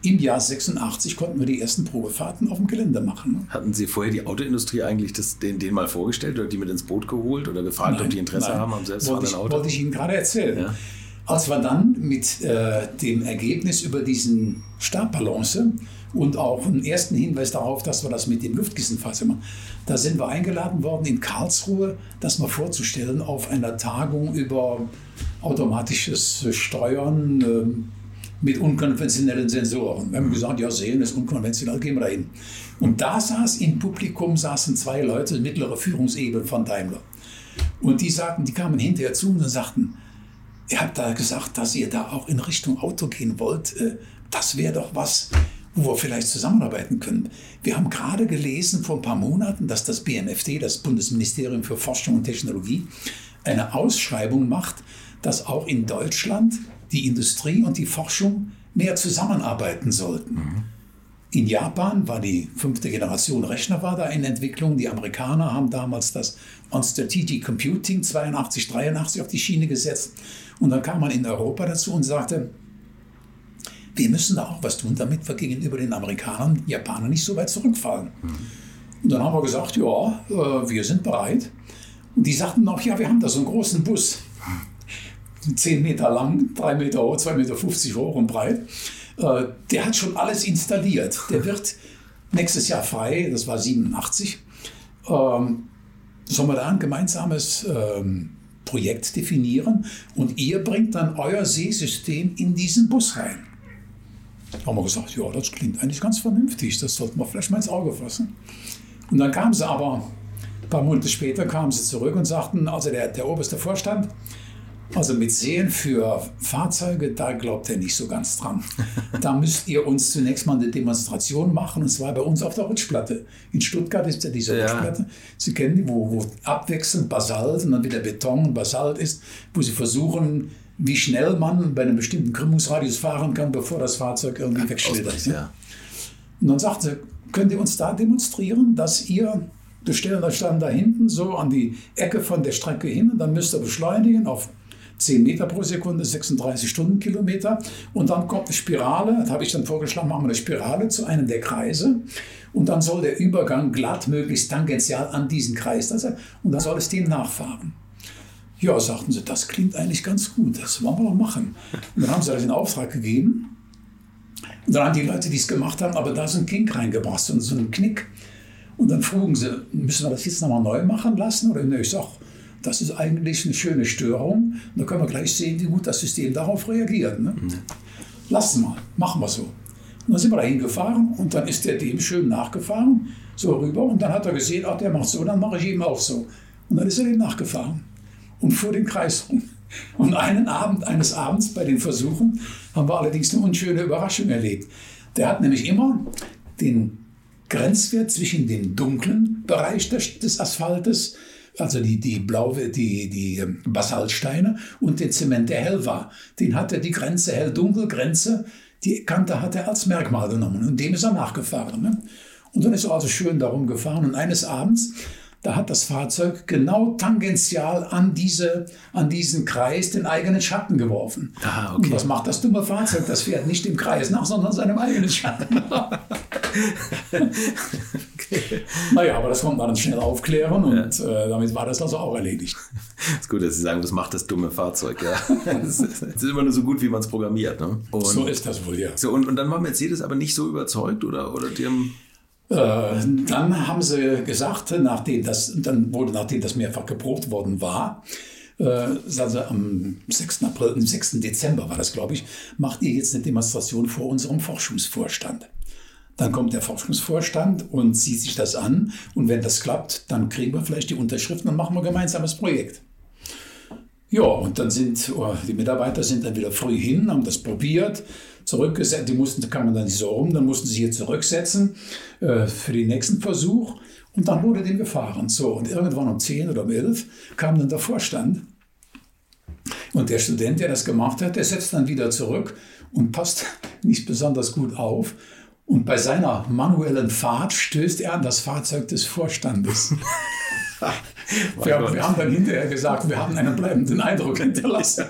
im Jahr 86 konnten wir die ersten Probefahrten auf dem Gelände machen. Hatten Sie vorher die Autoindustrie eigentlich das, den, den mal vorgestellt oder die mit ins Boot geholt oder gefragt, Nein, ob die Interesse nein. haben am selbstfahrenden Auto? Wollte ich Ihnen gerade erzählen. Ja. Als wir dann mit äh, dem Ergebnis über diesen Stabbalance und auch einen ersten Hinweis darauf, dass wir das mit dem Luftkissenfass machen, da sind wir eingeladen worden in Karlsruhe, das mal vorzustellen auf einer Tagung über automatisches Steuern ähm, mit unkonventionellen Sensoren. Wir haben gesagt, ja, sehen ist unkonventionell, gehen wir da hin. Und da saß im Publikum saßen zwei Leute, mittlere Führungsebene von Daimler. Und die sagten, die kamen hinterher zu und sagten, ihr habt da gesagt, dass ihr da auch in Richtung Auto gehen wollt. Äh, Das wäre doch was, wo wir vielleicht zusammenarbeiten können. Wir haben gerade gelesen vor ein paar Monaten, dass das BMFT, das Bundesministerium für Forschung und Technologie, eine Ausschreibung macht, dass auch in Deutschland die Industrie und die Forschung mehr zusammenarbeiten sollten. In Japan war die fünfte Generation Rechner war da in Entwicklung. Die Amerikaner haben damals das On Strategic Computing 82, 83 auf die Schiene gesetzt. Und dann kam man in Europa dazu und sagte, wir müssen da auch was tun, damit wir gegenüber den Amerikanern, Japanern nicht so weit zurückfallen. Und dann haben wir gesagt, ja, äh, wir sind bereit. Und die sagten noch, ja, wir haben da so einen großen Bus. 10 Meter lang, 3 Meter hoch, 2,50 Meter hoch und breit. Äh, Der hat schon alles installiert. Der wird nächstes Jahr frei, das war 87. Ähm, Sollen wir da ein gemeinsames ähm, Projekt definieren und ihr bringt dann euer Seesystem in diesen Bus rein? Da haben wir gesagt, ja, das klingt eigentlich ganz vernünftig, das sollten wir vielleicht mal ins Auge fassen. Und dann kamen sie aber, ein paar Monate später kamen sie zurück und sagten, also der, der oberste Vorstand, also mit Sehen für Fahrzeuge, da glaubt er nicht so ganz dran. Da müsst ihr uns zunächst mal eine Demonstration machen, und zwar bei uns auf der Rutschplatte. In Stuttgart ist ja diese Ja. Rutschplatte. Sie kennen die, wo, wo abwechselnd Basalt und dann wieder Beton und Basalt ist, wo sie versuchen, wie schnell man bei einem bestimmten Krümmungsradius fahren kann, bevor das Fahrzeug irgendwie wegschlittert. Ausbricht, ja. Und dann sagte sie, könnt ihr uns da demonstrieren, dass ihr, wir stellen euch dann da hinten so an die Ecke von der Strecke hin und dann müsst ihr beschleunigen auf 10 Meter pro Sekunde, 36 Stundenkilometer. Und dann kommt eine Spirale, das habe ich dann vorgeschlagen, machen wir eine Spirale zu einem der Kreise. Und dann soll der Übergang glatt, möglichst tangential an diesen Kreis da sein. Und dann soll es dem nachfahren. Ja, sagten sie, das klingt eigentlich ganz gut, das wollen wir doch machen. Und dann haben sie das in Auftrag gegeben. Und dann haben die Leute, die es gemacht haben, aber da so einen Kink reingebracht, so so einen Knick. Und dann frugen sie, müssen wir das jetzt nochmal neu machen lassen? Oder ich sag, das ist eigentlich eine schöne Störung. Und da können wir gleich sehen, wie gut das System darauf reagiert. Ne? Lassen wir, machen wir so. Und dann sind wir dahin gefahren und dann ist der dem schön nachgefahren, so rüber. Und dann hat er gesehen, ach, der macht so, dann mache ich ihm auch so. Und dann ist er dem nachgefahren und fuhr den Kreis rum. Und einen Abend, eines Abends bei den Versuchen haben wir allerdings eine unschöne Überraschung erlebt. Der hat nämlich immer den Grenzwert zwischen dem dunklen Bereich des Asphaltes, also die, die, Blau, die, die ähm, Basaltsteine und den Zement, der hell war, den hat er die Grenze hell-dunkel-Grenze, die Kante hat er als Merkmal genommen und dem ist er nachgefahren. Ne? Und dann ist er also schön darum gefahren und eines Abends, da hat das Fahrzeug genau tangential an, diese, an diesen Kreis den eigenen Schatten geworfen. Ah, okay. Und was macht das dumme Fahrzeug? Das fährt nicht dem Kreis nach, sondern seinem eigenen Schatten. Naja, aber das konnte man dann schnell aufklären und äh, damit war das also auch erledigt. Ist gut, dass Sie sagen, das macht das dumme Fahrzeug, ja. Es ist, ist immer nur so gut, wie man es programmiert. Ne? Und, So ist das wohl, ja. so, und, und dann war Mercedes aber nicht so überzeugt, oder? Oder die haben, Äh, dann haben sie gesagt, nachdem das, dann wurde, nachdem das mehrfach geprobt worden war, also am 6. April, am 6. Dezember war das, glaube ich, macht ihr jetzt eine Demonstration vor unserem Forschungsvorstand. Dann kommt der Forschungsvorstand und sieht sich das an. Und wenn das klappt, dann kriegen wir vielleicht die Unterschriften und machen wir ein gemeinsames Projekt. Ja, und dann sind oh, die Mitarbeiter sind dann wieder früh hin, haben das probiert, zurückgesetzt. Die mussten, kann man dann nicht so rum, dann mussten sie hier zurücksetzen äh, für den nächsten Versuch. Und dann wurde den gefahren. So, und irgendwann um 10 oder um 11 kam dann der Vorstand. Und der Student, der das gemacht hat, der setzt dann wieder zurück und passt nicht besonders gut auf. Und bei seiner manuellen Fahrt stößt er an das Fahrzeug des Vorstandes. wir, wir haben dann hinterher gesagt, wir haben einen bleibenden Eindruck hinterlassen.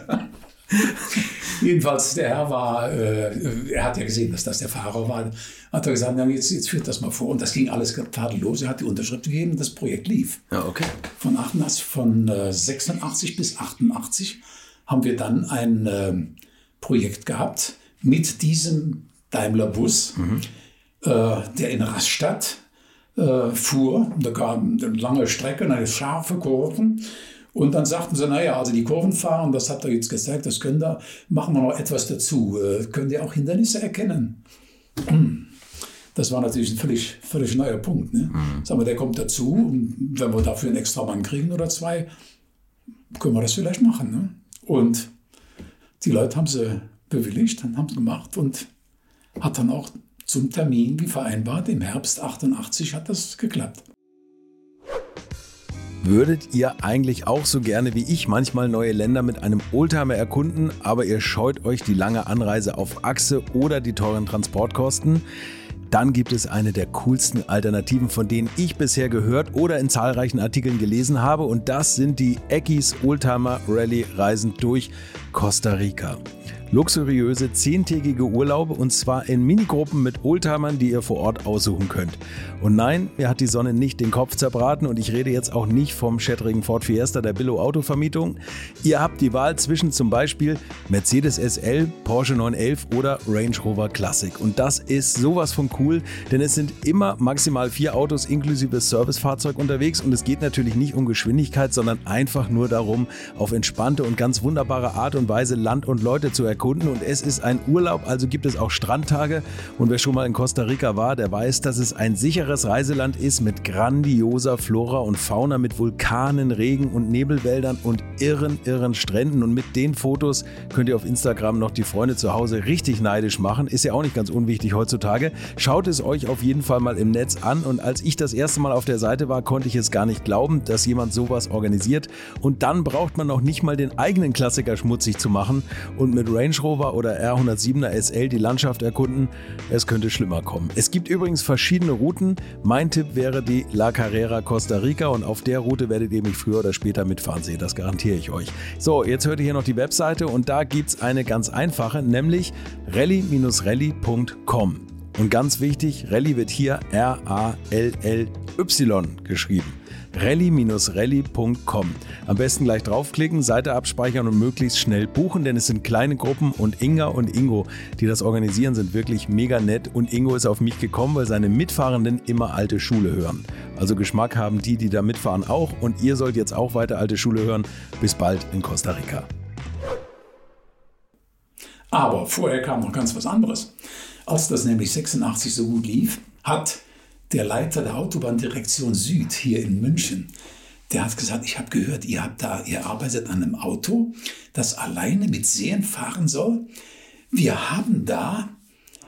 Jedenfalls, der Herr war, äh, er hat ja gesehen, dass das der Fahrer war, hat er gesagt, na, jetzt, jetzt führt das mal vor. Und das ging alles tadellos. Er hat die Unterschrift gegeben das Projekt lief. Ja, okay. Von, 88, von äh, 86 bis 88 haben wir dann ein äh, Projekt gehabt mit diesem Daimler-Bus, mhm. äh, der in Rastatt äh, fuhr. Da gab eine lange Strecke, eine scharfe Kurven. Und dann sagten sie, naja, also die Kurvenfahrer, das hat er jetzt gezeigt, das können da, machen wir noch etwas dazu. Äh, können die auch Hindernisse erkennen? Das war natürlich ein völlig, völlig neuer Punkt. Ne? Mhm. Sagen wir, der kommt dazu und wenn wir dafür einen extra Mann kriegen oder zwei, können wir das vielleicht machen. Ne? Und die Leute haben sie bewilligt, haben es gemacht und hat dann auch zum Termin wie vereinbart, im Herbst 88 hat das geklappt. Würdet ihr eigentlich auch so gerne wie ich manchmal neue Länder mit einem Oldtimer erkunden, aber ihr scheut euch die lange Anreise auf Achse oder die teuren Transportkosten? Dann gibt es eine der coolsten Alternativen, von denen ich bisher gehört oder in zahlreichen Artikeln gelesen habe, und das sind die Eckis Oldtimer Rally Reisen durch Costa Rica luxuriöse zehntägige Urlaube und zwar in Minigruppen mit Oldtimern, die ihr vor Ort aussuchen könnt. Und nein, mir hat die Sonne nicht den Kopf zerbraten und ich rede jetzt auch nicht vom schättrigen Ford Fiesta der Billo Autovermietung. Ihr habt die Wahl zwischen zum Beispiel Mercedes SL, Porsche 911 oder Range Rover Classic. Und das ist sowas von cool, denn es sind immer maximal vier Autos inklusive Servicefahrzeug unterwegs und es geht natürlich nicht um Geschwindigkeit, sondern einfach nur darum, auf entspannte und ganz wunderbare Art und Weise Land und Leute zu erkunden und es ist ein Urlaub, also gibt es auch Strandtage. Und wer schon mal in Costa Rica war, der weiß, dass es ein sicheres Reiseland ist mit grandioser Flora und Fauna, mit Vulkanen, Regen und Nebelwäldern und irren, irren Stränden. Und mit den Fotos könnt ihr auf Instagram noch die Freunde zu Hause richtig neidisch machen. Ist ja auch nicht ganz unwichtig heutzutage. Schaut es euch auf jeden Fall mal im Netz an. Und als ich das erste Mal auf der Seite war, konnte ich es gar nicht glauben, dass jemand sowas organisiert. Und dann braucht man noch nicht mal den eigenen Klassiker schmutzig zu machen. Und mit Range Range Rover oder R107er SL die Landschaft erkunden. Es könnte schlimmer kommen. Es gibt übrigens verschiedene Routen. Mein Tipp wäre die La Carrera Costa Rica und auf der Route werdet ihr mich früher oder später mitfahren sehen. Das garantiere ich euch. So, jetzt hört ihr hier noch die Webseite und da gibt es eine ganz einfache, nämlich rally-rally.com. Und ganz wichtig, Rally wird hier R-A-L-L-Y geschrieben rally-rally.com. Am besten gleich draufklicken, Seite abspeichern und möglichst schnell buchen, denn es sind kleine Gruppen und Inga und Ingo, die das organisieren, sind wirklich mega nett und Ingo ist auf mich gekommen, weil seine Mitfahrenden immer alte Schule hören. Also Geschmack haben die, die da mitfahren auch und ihr sollt jetzt auch weiter alte Schule hören. Bis bald in Costa Rica. Aber vorher kam noch ganz was anderes. Als das nämlich 86 so gut lief, hat der Leiter der Autobahndirektion Süd hier in München, der hat gesagt, ich habe gehört, ihr habt da, ihr arbeitet an einem Auto, das alleine mit Seen fahren soll. Wir haben da,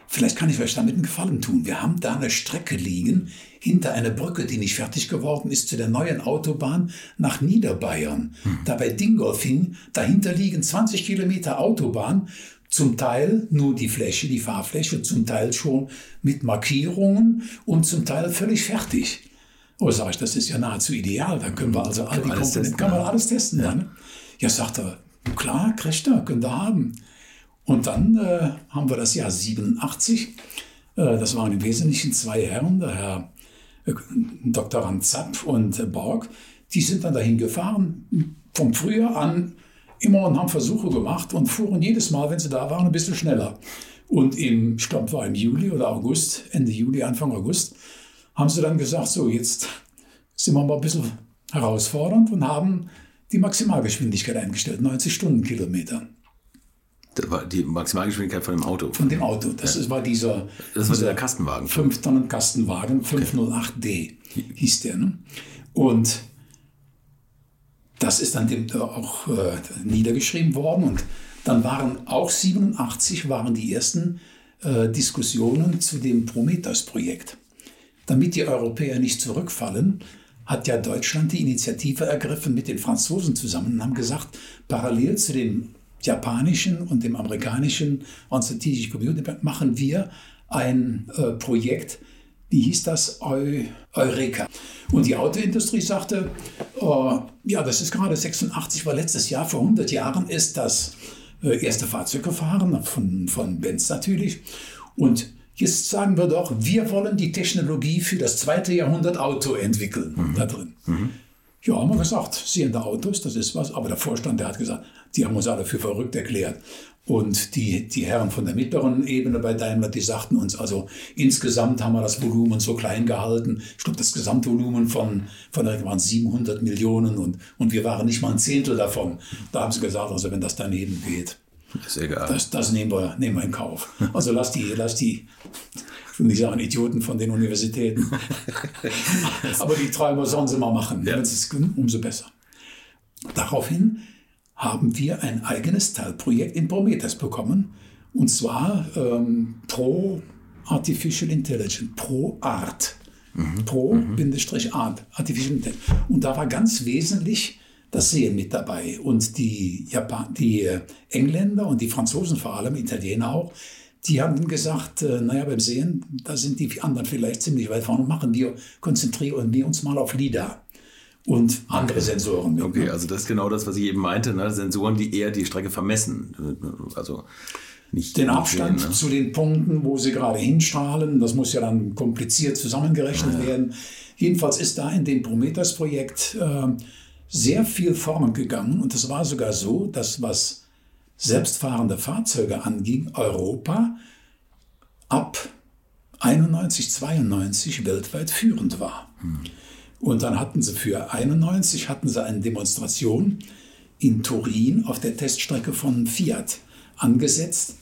vielleicht kann ich euch damit einen Gefallen tun, wir haben da eine Strecke liegen hinter einer Brücke, die nicht fertig geworden ist, zu der neuen Autobahn nach Niederbayern. Hm. Da bei Dingolfing, dahinter liegen 20 Kilometer Autobahn zum Teil nur die Fläche, die Fahrfläche, zum Teil schon mit Markierungen und zum Teil völlig fertig. Oh, sage ich, das ist ja nahezu ideal. Da können wir also all die Komponenten, kann man alles testen. Ja, ne? ja sagt er, klar, kriegt er, könnt ihr haben. Und dann äh, haben wir das Jahr 87. Äh, das waren im Wesentlichen zwei Herren, der Herr äh, Dr. Ranzapp und äh, Borg. Die sind dann dahin gefahren, vom Frühjahr an immer und haben Versuche gemacht und fuhren jedes Mal, wenn sie da waren, ein bisschen schneller. Und im, ich glaube, war im Juli oder August, Ende Juli, Anfang August, haben sie dann gesagt, so jetzt sind wir mal ein bisschen herausfordernd und haben die Maximalgeschwindigkeit eingestellt, 90 Stundenkilometer. Das war die Maximalgeschwindigkeit von dem Auto. Von dem Auto. Das ja. war dieser, das war dieser Kastenwagen. 5 Tonnen Kastenwagen, 508D hieß der. Ne? Und das ist dann auch äh, niedergeschrieben worden und dann waren auch 87 waren die ersten äh, Diskussionen zu dem Prometheus-Projekt. Damit die Europäer nicht zurückfallen, hat ja Deutschland die Initiative ergriffen mit den Franzosen zusammen und haben gesagt, parallel zu dem japanischen und dem amerikanischen On Strategic Community machen wir ein äh, Projekt, wie hieß das? Eu Eureka. Und die Autoindustrie sagte, äh, ja, das ist gerade 86, war letztes Jahr, vor 100 Jahren ist das äh, erste Fahrzeuge gefahren, von, von Benz natürlich. Und jetzt sagen wir doch, wir wollen die Technologie für das zweite Jahrhundert Auto entwickeln mhm. da drin. Mhm. Ja, haben wir gesagt, sehende Autos, das ist was. Aber der Vorstand, der hat gesagt, die haben uns alle für verrückt erklärt. Und die, die Herren von der mittleren Ebene bei Daimler, die sagten uns, also insgesamt haben wir das Volumen so klein gehalten. Ich glaube, das Gesamtvolumen von, von der waren 700 Millionen und, und wir waren nicht mal ein Zehntel davon. Da haben sie gesagt, also wenn das daneben geht, ist egal. Das, das nehmen, wir, nehmen wir in Kauf. Also lass die, lass die, ich will nicht sagen Idioten von den Universitäten, aber die Träumer sollen sie mal machen. Ja. Wenn es umso besser. Daraufhin haben wir ein eigenes Teilprojekt in Prometheus bekommen. Und zwar ähm, pro Artificial Intelligence, pro Art. Mhm. Pro mhm. Art, Artificial Intelligence. Und da war ganz wesentlich das Sehen mit dabei. Und die, Japan die äh, Engländer und die Franzosen vor allem, Italiener auch, die haben gesagt, äh, naja, beim Sehen, da sind die anderen vielleicht ziemlich weit vorne, machen wir, konzentrieren wir uns mal auf LIDAR und andere Sensoren. Mit, okay, also das ist genau das, was ich eben meinte, ne? Sensoren, die eher die Strecke vermessen. Also nicht den Abstand sehen, ne? zu den Punkten, wo sie gerade hinstrahlen, das muss ja dann kompliziert zusammengerechnet ja. werden. Jedenfalls ist da in dem Prometheus-Projekt äh, sehr viel vorangegangen und es war sogar so, dass was selbstfahrende Fahrzeuge anging, Europa ab 91, 92 weltweit führend war. Hm. Und dann hatten sie für 91 hatten sie eine Demonstration in Turin auf der Teststrecke von Fiat angesetzt.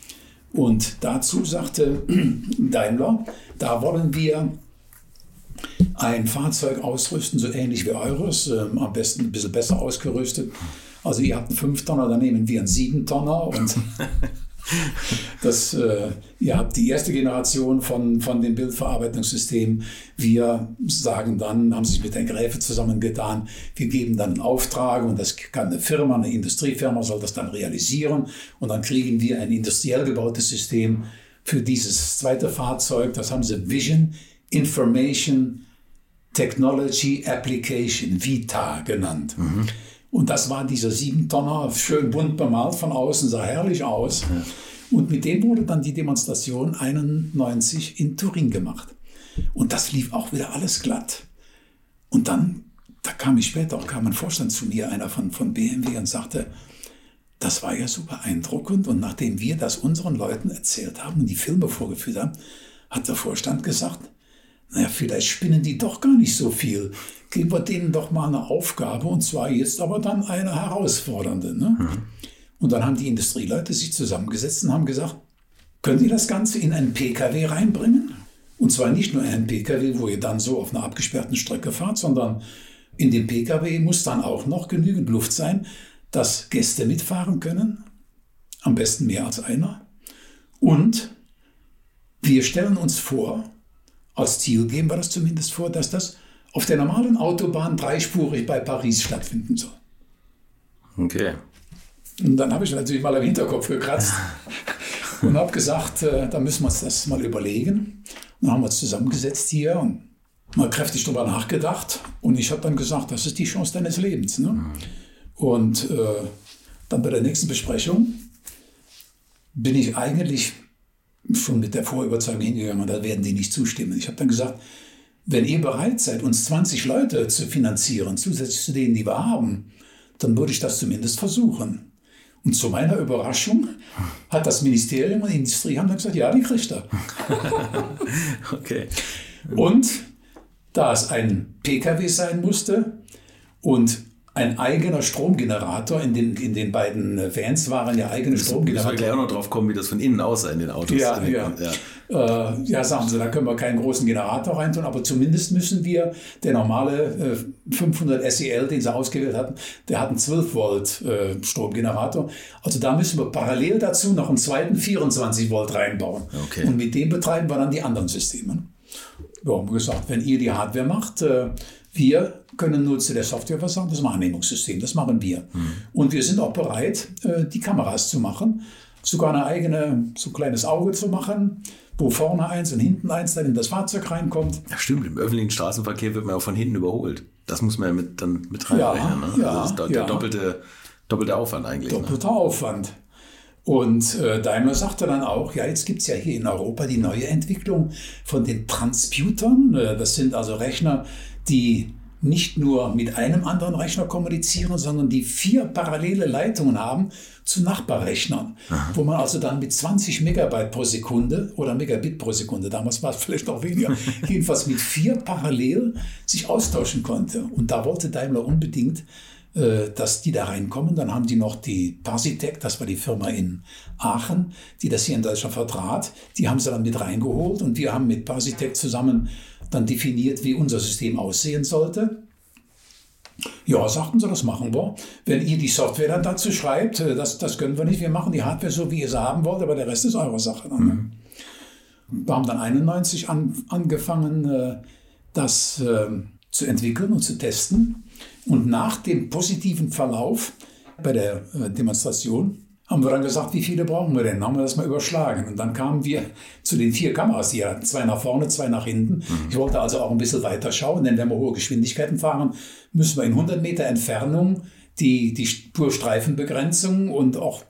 Und dazu sagte Daimler, da wollen wir ein Fahrzeug ausrüsten, so ähnlich wie eures, äh, am besten ein bisschen besser ausgerüstet. Also ihr habt einen 5-Tonner, dann nehmen wir einen 7-Tonner und Das, äh, ihr habt die erste Generation von, von dem Bildverarbeitungssystem. Wir sagen dann, haben sich mit der Gräfe zusammengetan, wir geben dann einen Auftrag und das kann eine Firma, eine Industriefirma soll das dann realisieren und dann kriegen wir ein industriell gebautes System für dieses zweite Fahrzeug. Das haben sie Vision Information Technology Application, VITA genannt. Mhm. Und das war dieser Siebentonner, schön bunt bemalt von außen, sah herrlich aus. Ja. Und mit dem wurde dann die Demonstration 91 in Turin gemacht. Und das lief auch wieder alles glatt. Und dann, da kam ich später auch, kam ein Vorstand zu mir, einer von, von BMW, und sagte, das war ja so beeindruckend. Und nachdem wir das unseren Leuten erzählt haben und die Filme vorgeführt haben, hat der Vorstand gesagt, naja, vielleicht spinnen die doch gar nicht so viel. Geben wir denen doch mal eine Aufgabe und zwar jetzt aber dann eine herausfordernde. Ne? Mhm. Und dann haben die Industrieleute sich zusammengesetzt und haben gesagt, können Sie das Ganze in einen PKW reinbringen? Und zwar nicht nur in einen PKW, wo ihr dann so auf einer abgesperrten Strecke fahrt, sondern in dem PKW muss dann auch noch genügend Luft sein, dass Gäste mitfahren können. Am besten mehr als einer. Und wir stellen uns vor, als Ziel geben wir das zumindest vor, dass das auf der normalen Autobahn dreispurig bei Paris stattfinden soll. Okay. Und dann habe ich natürlich mal am Hinterkopf gekratzt und habe gesagt, äh, da müssen wir uns das mal überlegen. Dann haben wir uns zusammengesetzt hier und mal kräftig darüber nachgedacht. Und ich habe dann gesagt, das ist die Chance deines Lebens. Ne? Mhm. Und äh, dann bei der nächsten Besprechung bin ich eigentlich schon mit der Vorüberzeugung hingegangen, da werden die nicht zustimmen. Ich habe dann gesagt, wenn ihr bereit seid, uns 20 Leute zu finanzieren, zusätzlich zu denen, die wir haben, dann würde ich das zumindest versuchen. Und zu meiner Überraschung hat das Ministerium und die Industrie haben dann gesagt, ja, die kriegt er. okay. Und da es ein PKW sein musste und ein eigener Stromgenerator. In den, in den beiden Vans waren ja eigene Stromgeneratoren. Ich gleich auch noch drauf kommen, wie das von innen aussah in den Autos. Ja, ja. Ja. Äh, ja, sagen Sie, da können wir keinen großen Generator reintun, aber zumindest müssen wir, der normale äh, 500 SEL, den Sie ausgewählt hatten, der hat einen 12 Volt äh, Stromgenerator. Also da müssen wir parallel dazu noch einen zweiten 24 Volt reinbauen. Okay. Und mit dem betreiben wir dann die anderen Systeme. Ja, haben wir gesagt, wenn ihr die Hardware macht, äh, wir können nur zu der Software was sagen, das Wahrnehmungssystem, das machen wir. Mhm. Und wir sind auch bereit, äh, die Kameras zu machen, sogar eine eigene, so ein kleines Auge zu machen, wo vorne eins und hinten eins dann in das Fahrzeug reinkommt. Ja, stimmt, im öffentlichen Straßenverkehr wird man auch von hinten überholt. Das muss man ja mit, dann mit reinrechnen. Ja, ne? ja, also das ist der ja. doppelte, doppelte Aufwand eigentlich. Doppelter ne? Aufwand. Und äh, Daimler sagte dann auch, ja, jetzt gibt es ja hier in Europa die neue Entwicklung von den Transputern. Äh, das sind also Rechner, die nicht nur mit einem anderen Rechner kommunizieren, sondern die vier parallele Leitungen haben zu Nachbarrechnern, Aha. wo man also dann mit 20 Megabyte pro Sekunde oder Megabit pro Sekunde, damals war es vielleicht noch weniger, jedenfalls mit vier parallel sich austauschen konnte. Und da wollte Daimler unbedingt, äh, dass die da reinkommen. Dann haben die noch die Parsitec, das war die Firma in Aachen, die das hier in Deutschland vertrat. Die haben sie dann mit reingeholt und wir haben mit Parsitec zusammen dann definiert, wie unser System aussehen sollte. Ja, sagten sie, das machen wir. Wenn ihr die Software dann dazu schreibt, äh, das, das können wir nicht, wir machen die Hardware so, wie ihr sie haben wollt, aber der Rest ist eure Sache. Dann, ne? mhm. Wir haben dann 91 an, angefangen, äh, das äh, zu entwickeln und zu testen. Und nach dem positiven Verlauf bei der Demonstration haben wir dann gesagt, wie viele brauchen wir denn? Haben wir das mal überschlagen. Und dann kamen wir zu den vier Kameras, die hatten zwei nach vorne, zwei nach hinten. Mhm. Ich wollte also auch ein bisschen weiter schauen, denn wenn wir hohe Geschwindigkeiten fahren, müssen wir in 100 Meter Entfernung die, die Spurstreifenbegrenzung und auch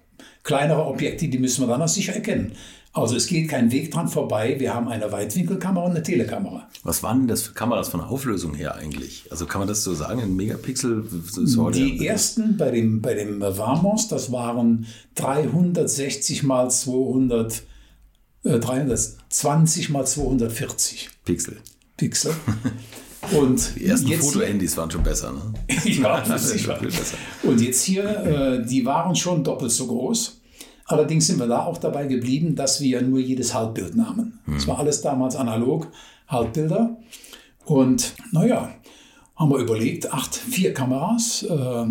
kleinere Objekte, die müssen wir dann auch sicher erkennen. Also es geht kein Weg dran vorbei. Wir haben eine Weitwinkelkamera und eine Telekamera. Was waren denn das für Kameras von der Auflösung her eigentlich? Also kann man das so sagen, ein Megapixel? Die ersten bei dem, bei dem Vamos, das waren 360 mal 200, äh, 320 mal 240 Pixel. Pixel. Und die ersten Fotohandys waren schon besser, ne? ja, das ist sicher. Und jetzt hier, äh, die waren schon doppelt so groß. Allerdings sind wir da auch dabei geblieben, dass wir nur jedes Halbbild nahmen. Es hm. war alles damals analog, Halbbilder. Und naja, haben wir überlegt, acht, vier Kameras. Äh,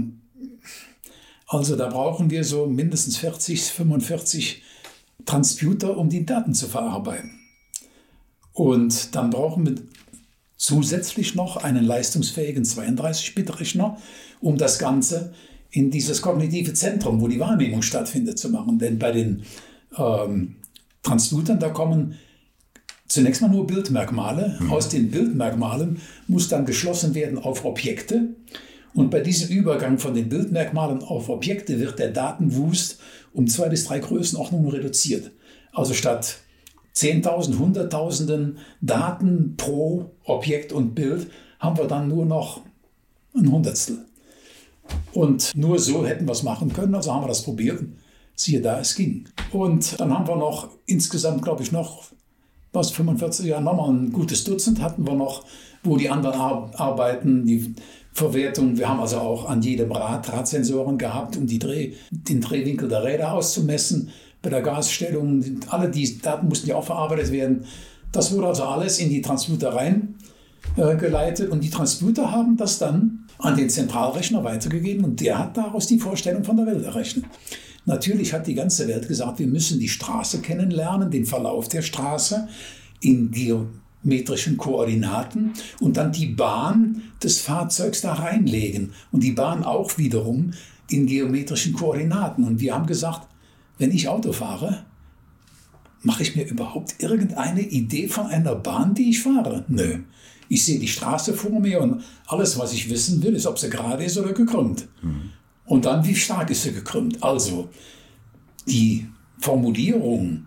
also da brauchen wir so mindestens 40, 45 Transputer, um die Daten zu verarbeiten. Und dann brauchen wir zusätzlich noch einen leistungsfähigen 32-Bit-Rechner, um das Ganze in dieses kognitive Zentrum, wo die Wahrnehmung stattfindet, zu machen. Denn bei den ähm, Transdutern, da kommen zunächst mal nur Bildmerkmale. Mhm. Aus den Bildmerkmalen muss dann geschlossen werden auf Objekte. Und bei diesem Übergang von den Bildmerkmalen auf Objekte wird der Datenwust um zwei bis drei Größenordnungen reduziert. Also statt 10.000, Hunderttausenden Daten pro Objekt und Bild haben wir dann nur noch ein Hundertstel. Und nur so hätten wir es machen können, also haben wir das probiert. Siehe da, es ging. Und dann haben wir noch insgesamt, glaube ich, noch, was, 45 Jahre, nochmal ein gutes Dutzend hatten wir noch, wo die anderen Ar arbeiten, die Verwertung. Wir haben also auch an jedem Rad Radsensoren gehabt, um Dreh, den Drehwinkel der Räder auszumessen. Bei der Gasstellung, alle die Daten mussten ja auch verarbeitet werden. Das wurde also alles in die Transmuter rein äh, geleitet und die Transmuter haben das dann an den Zentralrechner weitergegeben und der hat daraus die Vorstellung von der Welt errechnet. Natürlich hat die ganze Welt gesagt, wir müssen die Straße kennenlernen, den Verlauf der Straße in geometrischen Koordinaten und dann die Bahn des Fahrzeugs da reinlegen und die Bahn auch wiederum in geometrischen Koordinaten. Und wir haben gesagt, wenn ich Auto fahre, mache ich mir überhaupt irgendeine Idee von einer Bahn, die ich fahre? Nö. Ich sehe die Straße vor mir und alles, was ich wissen will, ist, ob sie gerade ist oder gekrümmt. Mhm. Und dann, wie stark ist sie gekrümmt. Also, die Formulierung,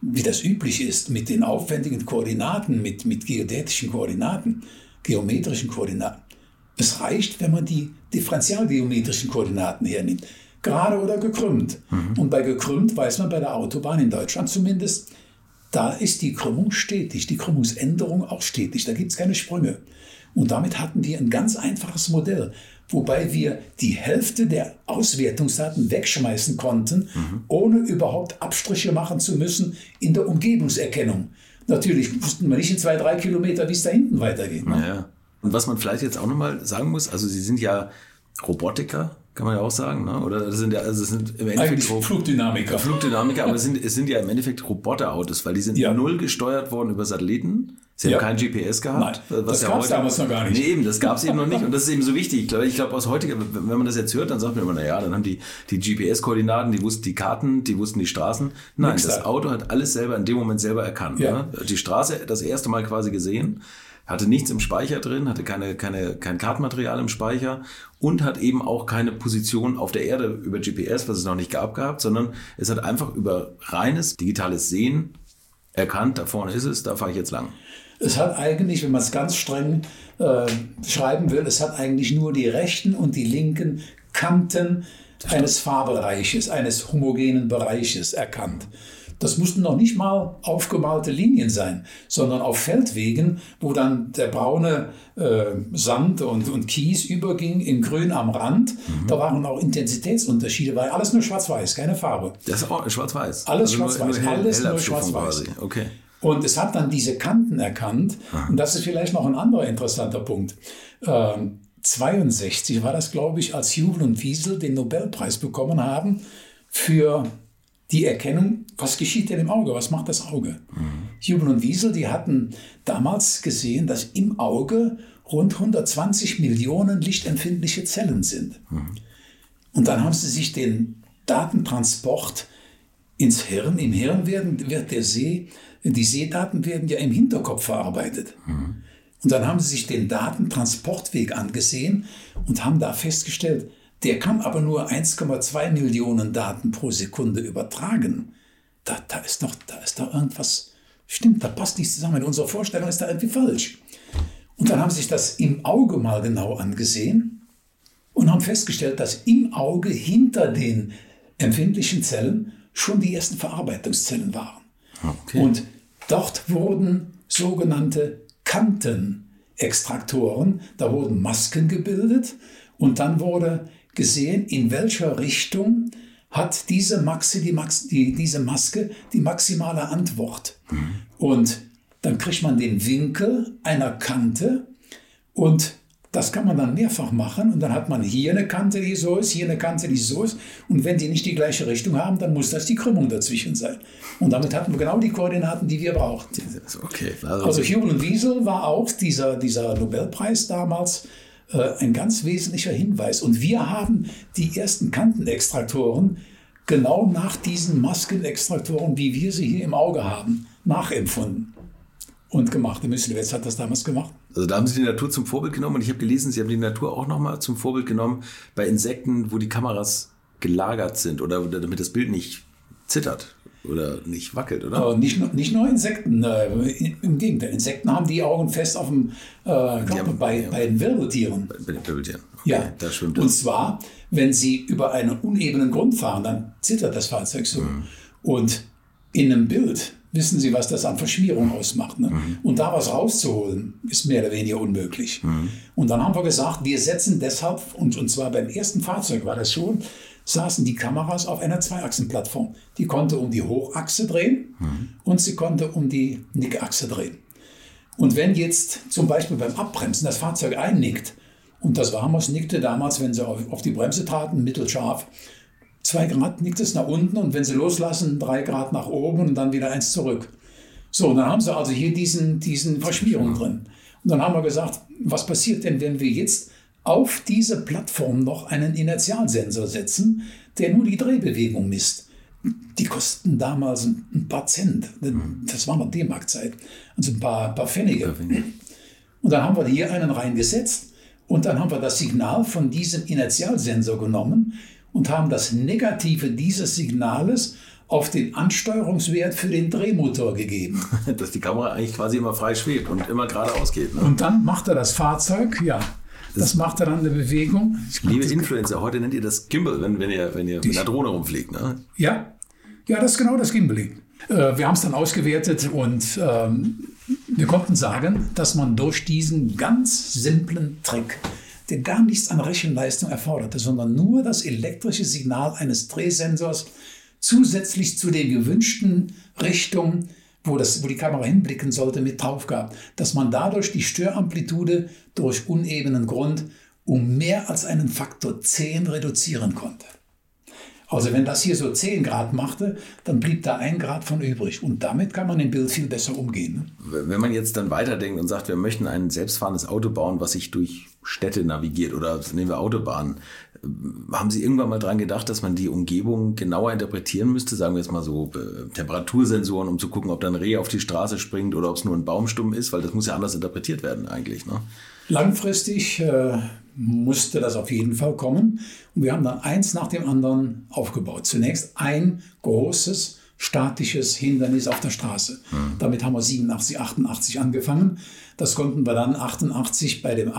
wie das üblich ist, mit den aufwendigen Koordinaten, mit, mit geodätischen Koordinaten, geometrischen Koordinaten. Es reicht, wenn man die differentialgeometrischen Koordinaten hernimmt. Gerade oder gekrümmt. Mhm. Und bei gekrümmt weiß man bei der Autobahn in Deutschland zumindest, da ist die Krümmung stetig, die Krümmungsänderung auch stetig, da gibt es keine Sprünge. Und damit hatten wir ein ganz einfaches Modell, wobei wir die Hälfte der Auswertungsdaten wegschmeißen konnten, mhm. ohne überhaupt Abstriche machen zu müssen in der Umgebungserkennung. Natürlich wussten wir nicht in zwei, drei Kilometer, wie es da hinten weitergeht. Ne? Ja. Und was man vielleicht jetzt auch nochmal sagen muss, also Sie sind ja Robotiker, kann man ja auch sagen, ne? oder das sind ja, also es sind im Endeffekt Flugdynamiker. Flugdynamiker, aber es sind, es sind ja im Endeffekt Roboterautos, weil die sind ja. null gesteuert worden über Satelliten. Sie ja. haben kein GPS gehabt. Nein, was das ja gab es damals noch gar nicht. Nee, eben, das gab es eben noch nicht. Und das ist eben so wichtig. Ich glaube, ich glaube, aus heutiger, wenn man das jetzt hört, dann sagt man immer, naja, dann haben die, die GPS-Koordinaten, die wussten die Karten, die wussten die Straßen. Nein, das Auto hat alles selber in dem Moment selber erkannt. Ja. Ne? Die Straße das erste Mal quasi gesehen hatte nichts im Speicher drin, hatte keine, keine, kein Kartenmaterial im Speicher und hat eben auch keine Position auf der Erde über GPS, was es noch nicht gab, gehabt, sondern es hat einfach über reines digitales Sehen erkannt, da vorne ist es, da fahre ich jetzt lang. Es hat eigentlich, wenn man es ganz streng äh, schreiben will, es hat eigentlich nur die rechten und die linken Kanten eines Fahrbereiches, eines homogenen Bereiches erkannt. Das mussten noch nicht mal aufgemalte Linien sein, sondern auf Feldwegen, wo dann der braune äh, Sand und, und Kies überging in grün am Rand. Mhm. Da waren auch Intensitätsunterschiede, weil alles nur schwarz-weiß, keine Farbe. Das ist auch schwarz-weiß. Alles also schwarz-weiß, alles nur schwarz-weiß. Okay. Und es hat dann diese Kanten erkannt. Aha. Und das ist vielleicht noch ein anderer interessanter Punkt. Ähm, 62 war das, glaube ich, als Jubel und Wiesel den Nobelpreis bekommen haben für die Erkennung, was geschieht denn im Auge, was macht das Auge. Mhm. Jubel und Wiesel, die hatten damals gesehen, dass im Auge rund 120 Millionen lichtempfindliche Zellen sind. Mhm. Und dann haben sie sich den Datentransport ins Hirn, im Hirn werden, wird der See, die Sehdaten werden ja im Hinterkopf verarbeitet. Mhm. Und dann haben sie sich den Datentransportweg angesehen und haben da festgestellt, der kann aber nur 1,2 Millionen Daten pro Sekunde übertragen. Da, da ist doch, da ist da irgendwas, stimmt, da passt nichts zusammen. In unserer Vorstellung ist da irgendwie falsch. Und dann haben sie sich das im Auge mal genau angesehen und haben festgestellt, dass im Auge hinter den empfindlichen Zellen schon die ersten Verarbeitungszellen waren. Okay. Und dort wurden sogenannte Kantenextraktoren, da wurden Masken gebildet und dann wurde gesehen, in welcher Richtung hat diese, Maxi, die Max, die, diese Maske die maximale Antwort. Mhm. Und dann kriegt man den Winkel einer Kante und das kann man dann mehrfach machen und dann hat man hier eine Kante, die so ist, hier eine Kante, die so ist. Und wenn die nicht die gleiche Richtung haben, dann muss das die Krümmung dazwischen sein. Und damit hatten wir genau die Koordinaten, die wir brauchten. Okay. Also, also Hubel und Wiesel war auch dieser, dieser Nobelpreis damals ein ganz wesentlicher Hinweis. Und wir haben die ersten Kantenextraktoren genau nach diesen Maskenextraktoren, wie wir sie hier im Auge haben, nachempfunden und gemacht. Der Myslowetz hat das damals gemacht. Also da haben Sie die Natur zum Vorbild genommen und ich habe gelesen, Sie haben die Natur auch nochmal zum Vorbild genommen bei Insekten, wo die Kameras gelagert sind oder damit das Bild nicht zittert oder nicht wackelt, oder? Aber nicht, nur, nicht nur Insekten, äh, im Gegenteil. Insekten haben die Augen fest auf dem äh, Körper bei, ja. bei den Wirbeltieren. Bei, den Wirbeltieren. Okay, ja, da schwimmt das. Und zwar, wenn sie über einen unebenen Grund fahren, dann zittert das Fahrzeug so. Mhm. Und in einem Bild wissen Sie, was das an Verschmierung ausmacht. Ne? Mhm. Und da was rauszuholen, ist mehr oder weniger unmöglich. Mhm. Und dann haben wir gesagt, wir setzen deshalb, und, und zwar beim ersten Fahrzeug war das schon, saßen die Kameras auf einer Zweiachsenplattform. Die konnte um die Hochachse drehen mhm. und sie konnte um die Nickachse drehen. Und wenn jetzt zum Beispiel beim Abbremsen das Fahrzeug einnickt, und das Warmos nickte damals, wenn sie auf, auf die Bremse traten, mittelscharf, zwei Grad nickt es nach unten und wenn sie loslassen, drei Grad nach oben und dann wieder eins zurück. So, dann haben sie also hier diesen, diesen Verschmierung drin. Und dann haben wir gesagt, was passiert denn, wenn wir jetzt auf diese Plattform noch einen Inertialsensor setzen, der nur die Drehbewegung misst. Die kosten damals ein paar Cent. Das war noch D-Mark-Zeit. Also ein paar, paar Pfennige. Und dann haben wir hier einen reingesetzt und dann haben wir das Signal von diesem Inertialsensor genommen und haben das Negative dieses Signales auf den Ansteuerungswert für den Drehmotor gegeben. Dass die Kamera eigentlich quasi immer frei schwebt und immer geradeaus geht. Ne? Und dann macht er das Fahrzeug, ja, das, macht dann eine Bewegung. Liebe Influencer, heute nennt ihr das Gimbal, wenn, wenn ihr, wenn ihr mit einer Drohne rumfliegt. Ne? Ja. ja, das ist genau das Gimbaling. Äh, wir haben es dann ausgewertet und ähm, wir konnten sagen, dass man durch diesen ganz simplen Trick, der gar nichts an Rechenleistung erforderte, sondern nur das elektrische Signal eines Drehsensors zusätzlich zu den gewünschten Richtungen wo, das, wo die Kamera hinblicken sollte, mit drauf gab, dass man dadurch die Störamplitude durch unebenen Grund um mehr als einen Faktor 10 reduzieren konnte. Also wenn das hier so 10 Grad machte, dann blieb da ein Grad von übrig. Und damit kann man im Bild viel besser umgehen. Ne? Wenn man jetzt dann weiterdenkt und sagt, wir möchten ein selbstfahrendes Auto bauen, was sich durch Städte navigiert oder nehmen wir Autobahnen, haben Sie irgendwann mal dran gedacht, dass man die Umgebung genauer interpretieren müsste? Sagen wir jetzt mal so äh, Temperatursensoren, um zu gucken, ob da ein Reh auf die Straße springt oder ob es nur ein Baumstumm ist, weil das muss ja anders interpretiert werden eigentlich. Ne? Langfristig äh, musste das auf jeden Fall kommen. Und wir haben dann eins nach dem anderen aufgebaut. Zunächst ein großes statisches Hindernis auf der Straße. Mhm. Damit haben wir 87, 88 angefangen. Das konnten wir dann 88 bei dem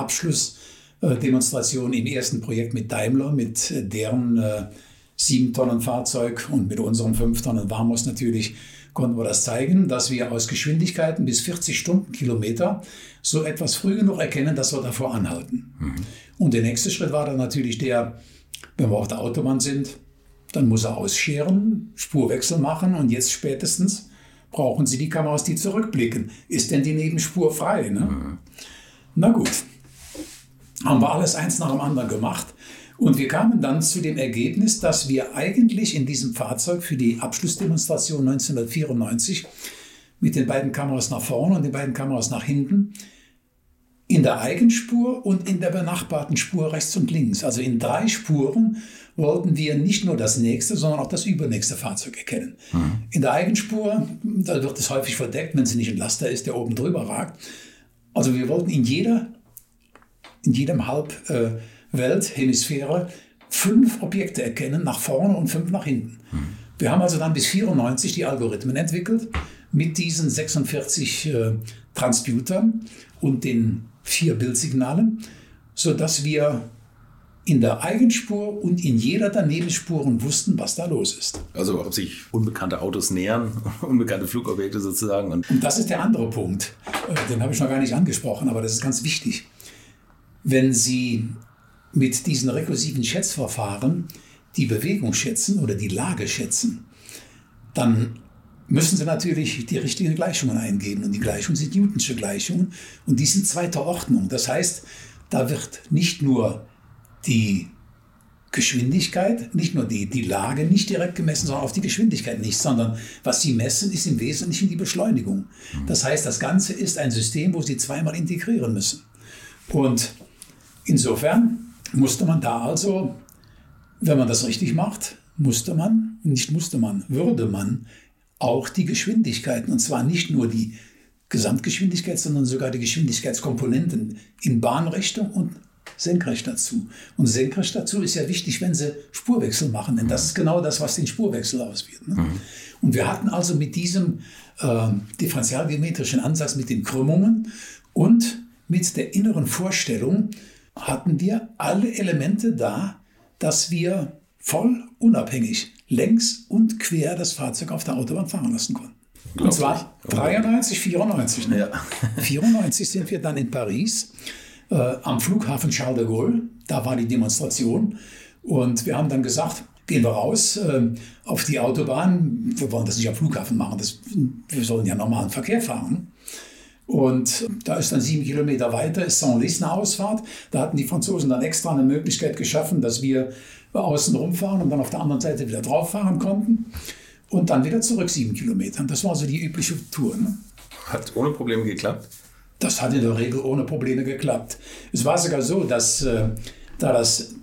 Abschlussdemonstration im ersten Projekt mit Daimler, mit deren äh, 7 Tonnen Fahrzeug und mit unseren 5 Tonnen Warmos natürlich konnten wir das zeigen, dass wir aus Geschwindigkeiten bis 40 Stundenkilometer so etwas früh genug erkennen, dass wir davor anhalten. Mhm. Und der nächste Schritt war dann natürlich der, wenn wir auf der Autobahn sind, dann muss er ausscheren, Spurwechsel machen und jetzt spätestens brauchen Sie die Kameras, die zurückblicken. Ist denn die Nebenspur frei? Ne? Mhm. Na gut, haben wir alles eins nach dem anderen gemacht. Und wir kamen dann zu dem Ergebnis, dass wir eigentlich in diesem Fahrzeug für die Abschlussdemonstration 1994 mit den beiden Kameras nach vorne und den beiden Kameras nach hinten in der Eigenspur und in der benachbarten Spur rechts und links, also in drei Spuren, wollten wir nicht nur das nächste, sondern auch das übernächste Fahrzeug erkennen. Mhm. In der Eigenspur, da wird es häufig verdeckt, wenn sie nicht ein Laster ist, der oben drüber ragt. Also wir wollten in jeder, in jedem Halbwelthemisphäre fünf Objekte erkennen, nach vorne und fünf nach hinten. Mhm. Wir haben also dann bis 94 die Algorithmen entwickelt mit diesen 46 äh, Transputern und den vier Bildsignalen, sodass wir in der Eigenspur und in jeder der Nebenspuren wussten, was da los ist. Also ob sich unbekannte Autos nähern, unbekannte Flugobjekte sozusagen. Und, und das ist der andere Punkt, äh, den habe ich noch gar nicht angesprochen, aber das ist ganz wichtig. Wenn Sie mit diesen rekursiven Schätzverfahren die Bewegung schätzen oder die Lage schätzen, dann müssen Sie natürlich die richtigen Gleichungen eingeben. Und die Gleichungen sind Newtonsche Gleichungen und die sind zweiter Ordnung. Das heißt, da wird nicht nur die Geschwindigkeit, nicht nur die, die Lage nicht direkt gemessen, sondern auch die Geschwindigkeit nicht, sondern was Sie messen, ist im Wesentlichen die Beschleunigung. Das heißt, das Ganze ist ein System, wo Sie zweimal integrieren müssen. Und insofern musste man da also, wenn man das richtig macht, musste man, nicht musste man, würde man auch die Geschwindigkeiten, und zwar nicht nur die Gesamtgeschwindigkeit, sondern sogar die Geschwindigkeitskomponenten in Bahnrichtung und senkrecht dazu. Und senkrecht dazu ist ja wichtig, wenn Sie Spurwechsel machen, denn das ist genau das, was den Spurwechsel auswirkt. Ne? Mhm. Und wir hatten also mit diesem äh, differentialgeometrischen Ansatz, mit den Krümmungen und mit der inneren Vorstellung, hatten wir alle Elemente da, dass wir voll unabhängig längs und quer das Fahrzeug auf der Autobahn fahren lassen konnten. Und zwar 93, 94. Ne? Ja. 94 sind wir dann in Paris äh, am Flughafen Charles de Gaulle. Da war die Demonstration. Und wir haben dann gesagt, gehen wir raus äh, auf die Autobahn. Wir wollen das nicht am Flughafen machen, das, wir sollen ja normalen Verkehr fahren. Und da ist dann sieben Kilometer weiter, ist Saint-Lys eine Ausfahrt. Da hatten die Franzosen dann extra eine Möglichkeit geschaffen, dass wir außen rumfahren und dann auf der anderen Seite wieder drauf fahren konnten. Und dann wieder zurück sieben Kilometer. Das war so die übliche Tour. Ne? Hat ohne Probleme geklappt? Das hat in der Regel ohne Probleme geklappt. Es war sogar so, dass äh, da das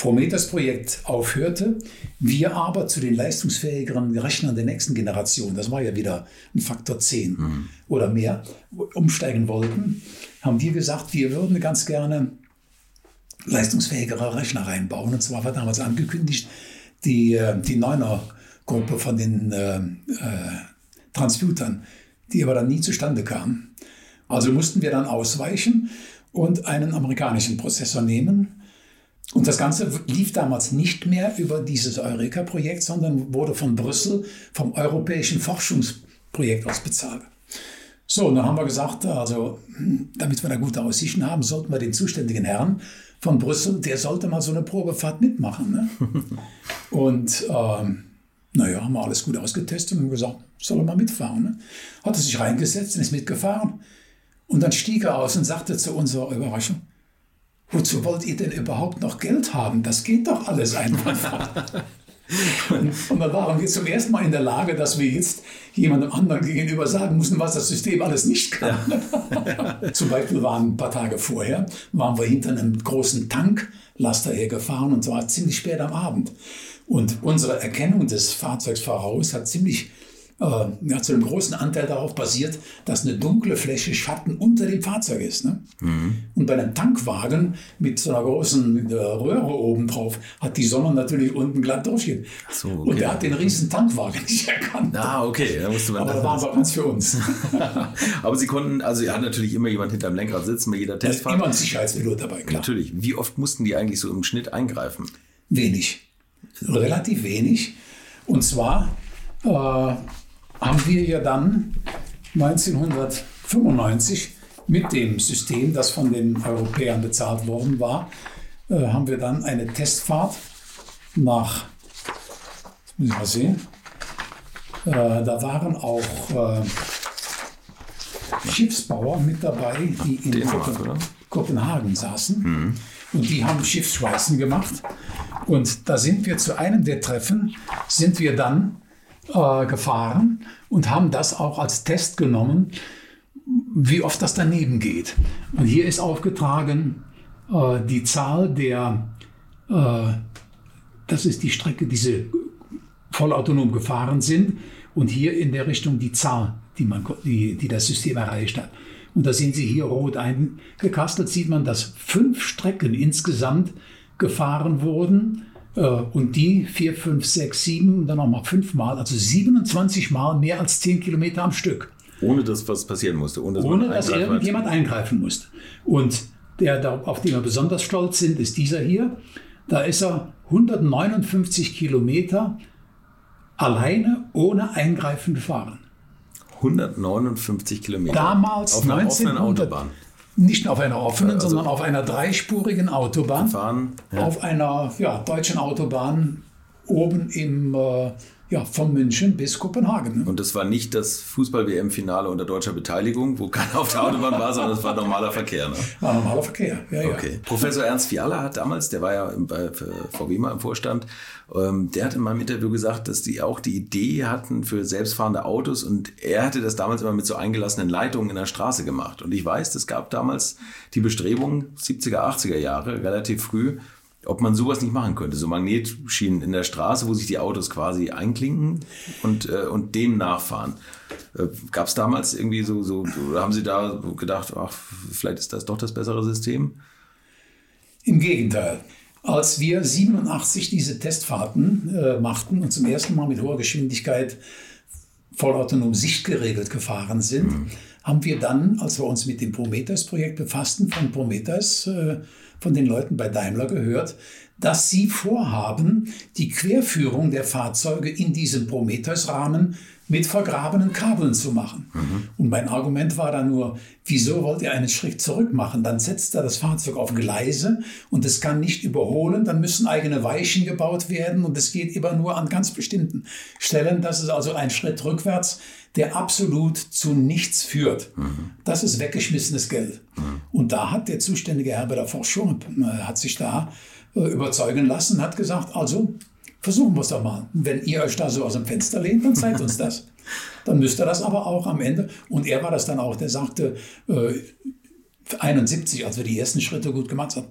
Prometheus-Projekt aufhörte, wir aber zu den leistungsfähigeren Rechnern der nächsten Generation, das war ja wieder ein Faktor 10 mhm. oder mehr, umsteigen wollten, haben wir gesagt, wir würden ganz gerne leistungsfähigere Rechner reinbauen. Und zwar war damals angekündigt, die, äh, die Neuner-Gruppe von den äh, äh, Transputern, die aber dann nie zustande kam. Also mussten wir dann ausweichen und einen amerikanischen Prozessor nehmen, und das Ganze lief damals nicht mehr über dieses Eureka-Projekt, sondern wurde von Brüssel vom Europäischen Forschungsprojekt aus bezahlt. So, und dann haben wir gesagt, also damit wir da gute Aussichten haben, sollten wir den zuständigen Herrn von Brüssel, der sollte mal so eine Probefahrt mitmachen. Ne? und ähm, naja, haben wir alles gut ausgetestet und gesagt, soll er mal mitfahren. Ne? Hat er sich reingesetzt und ist mitgefahren. Und dann stieg er aus und sagte zu unserer Überraschung, Wozu wollt ihr denn überhaupt noch Geld haben? Das geht doch alles einfach. Und dann waren wir zum ersten Mal in der Lage, dass wir jetzt jemandem anderen gegenüber sagen mussten, was das System alles nicht kann. Ja. zum Beispiel waren ein paar Tage vorher, waren wir hinter einem großen Tanklaster hergefahren und zwar ziemlich spät am Abend. Und unsere Erkennung des Fahrzeugs voraus hat ziemlich äh, ja, zu einem großen Anteil darauf basiert, dass eine dunkle Fläche Schatten unter dem Fahrzeug ist. Ne? Mhm. Und bei einem Tankwagen mit so einer großen äh, Röhre oben drauf hat die Sonne natürlich unten glatt durchgehen. So, okay. Und er hat den riesen Tankwagen nicht erkannt. Ah, okay. Da musste man Aber da waren wir ganz für uns. Aber Sie konnten, also er hat natürlich immer jemand hinterm Lenkrad sitzen bei jeder Testfahrt. Immer ein Sicherheitspilot dabei, klar. Natürlich. Wie oft mussten die eigentlich so im Schnitt eingreifen? Wenig. Relativ wenig. Und zwar äh, haben wir ja dann 1995 mit dem System, das von den Europäern bezahlt worden war, äh, haben wir dann eine Testfahrt nach, jetzt muss ich mal sehen, äh, da waren auch äh, Schiffsbauer mit dabei, die in Kopen Kopenhagen saßen. Mhm. Und die haben Schiffsschweißen gemacht. Und da sind wir zu einem der Treffen, sind wir dann äh, gefahren und haben das auch als Test genommen, wie oft das daneben geht. Und hier ist aufgetragen äh, die Zahl der, äh, das ist die Strecke, die sie vollautonom gefahren sind und hier in der Richtung die Zahl, die, man, die, die das System erreicht hat. Und da sehen Sie hier rot eingekastelt, sieht man, dass fünf Strecken insgesamt gefahren wurden und die 4, 5, 6, 7, dann nochmal fünfmal, also 27 Mal mehr als 10 Kilometer am Stück. Ohne dass was passieren musste. Ohne, dass, ohne, dass irgendjemand eingreifen musste. Und der, auf den wir besonders stolz sind, ist dieser hier. Da ist er 159 Kilometer alleine ohne Eingreifen gefahren. 159 Kilometer. Damals auf einer offenen Autobahn nicht auf einer offenen, also sondern auf einer dreispurigen Autobahn. Fahren, ja. Auf einer ja, deutschen Autobahn oben im äh, ja, von München bis Kopenhagen. Ne? Und das war nicht das Fußball-WM-Finale unter deutscher Beteiligung, wo keiner auf der Autobahn war, sondern das war normaler Verkehr. Ne? War normaler Verkehr, ja, ja. Okay. Professor Ernst Fiala hat damals, der war ja bei VW mal im Vorstand, ähm, der hat in meinem Interview gesagt, dass die auch die Idee hatten für selbstfahrende Autos und er hatte das damals immer mit so eingelassenen Leitungen in der Straße gemacht. Und ich weiß, es gab damals die Bestrebung, 70er, 80er Jahre, relativ früh, ob man sowas nicht machen könnte. So Magnetschienen in der Straße, wo sich die Autos quasi einklinken und, äh, und dem nachfahren. Äh, Gab es damals irgendwie so, so, oder haben Sie da gedacht, ach, vielleicht ist das doch das bessere System? Im Gegenteil. Als wir 87 diese Testfahrten äh, machten und zum ersten Mal mit hoher Geschwindigkeit vollautonom sichtgeregelt gefahren sind, mhm. haben wir dann, als wir uns mit dem Prometheus-Projekt befassten, von Prometheus äh, von den Leuten bei Daimler gehört, dass sie vorhaben, die Querführung der Fahrzeuge in diesem Prometheus-Rahmen mit vergrabenen Kabeln zu machen. Mhm. Und mein Argument war dann nur, wieso wollt ihr einen Schritt zurück machen? Dann setzt er das Fahrzeug auf Gleise und es kann nicht überholen, dann müssen eigene Weichen gebaut werden und es geht immer nur an ganz bestimmten Stellen. Das ist also ein Schritt rückwärts, der absolut zu nichts führt. Mhm. Das ist weggeschmissenes Geld. Mhm. Und da hat der zuständige Herr bei der Forschung, äh, hat sich da äh, überzeugen lassen, hat gesagt, also versuchen wir es doch mal. Wenn ihr euch da so aus dem Fenster lehnt, dann zeigt uns das. Dann müsst ihr das aber auch am Ende. Und er war das dann auch, der sagte, äh, 71, als wir die ersten Schritte gut gemacht haben,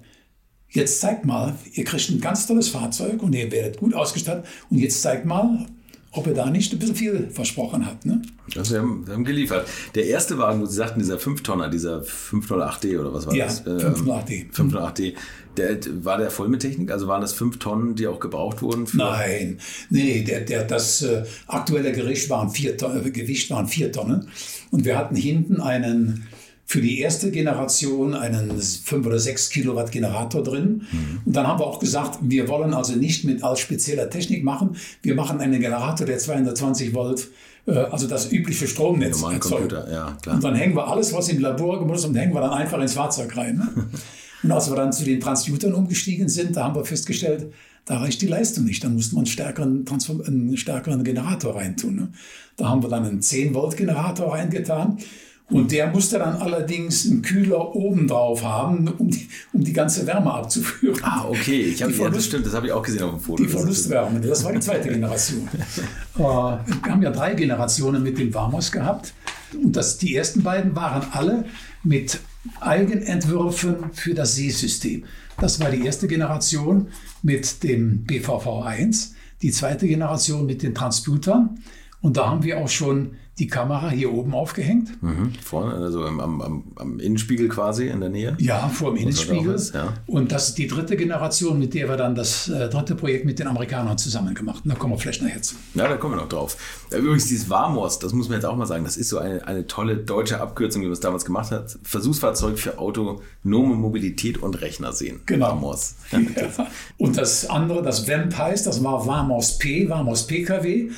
jetzt zeigt mal, ihr kriegt ein ganz tolles Fahrzeug und ihr werdet gut ausgestattet und jetzt zeigt mal, ob er da nicht ein bisschen viel versprochen hat. Ne? Also wir haben, wir haben geliefert. Der erste Wagen, wo Sie sagten, dieser 5-Tonner, dieser 508D oder was war ja, das? Ja, 508D. 508D. Der, war der voll mit Technik? Also waren das 5 Tonnen, die auch gebraucht wurden? Nein, nee, der, der, das äh, aktuelle Gewicht waren, vier Tonnen, äh, Gewicht waren 4 Tonnen. Und wir hatten hinten einen für die erste Generation einen 5 oder 6 Kilowatt Generator drin. Mhm. Und dann haben wir auch gesagt, wir wollen also nicht mit als spezieller Technik machen. Wir machen einen Generator, der 220 Volt, äh, also das übliche Stromnetz erzeugt. Ja, klar. Und dann hängen wir alles, was im Labor gemacht ist, und hängen wir dann einfach ins Fahrzeug rein. Ne? und als wir dann zu den Transmutern umgestiegen sind, da haben wir festgestellt, da reicht die Leistung nicht. Dann mussten wir einen stärkeren, Transform einen stärkeren Generator reintun. Ne? Da haben wir dann einen 10 Volt Generator reingetan Und der musste dann allerdings einen Kühler oben drauf haben, um die, um die ganze Wärme abzuführen. Ah, okay. Ich hab, ja, das stimmt, das habe ich auch gesehen auf dem Foto. Die Verlustwärme, das war die zweite Generation. äh, wir haben ja drei Generationen mit dem Vamos gehabt. Und das, die ersten beiden waren alle mit Eigenentwürfen für das Seesystem. Das war die erste Generation mit dem BVV1, die zweite Generation mit den Transputern. Und da haben wir auch schon die Kamera hier oben aufgehängt. Mhm, vorne, also am, am, am, Innenspiegel quasi in der Nähe? Ja, vor dem Innenspiegel. Ist, ja. Und das ist die dritte Generation, mit der wir dann das äh, dritte Projekt mit den Amerikanern zusammen gemacht haben. Da kommen wir vielleicht nachher zu. Ja, da kommen wir noch drauf. Übrigens, dieses VAMOS, das muss man jetzt auch mal sagen, das ist so eine, eine tolle deutsche Abkürzung, wie man es damals gemacht hat. Versuchsfahrzeug für autonome Mobilität und Rechner sehen. Genau. VAMOS. Ja. Und das andere, das VAMP heißt, das war VAMOS P, VAMOS PKW.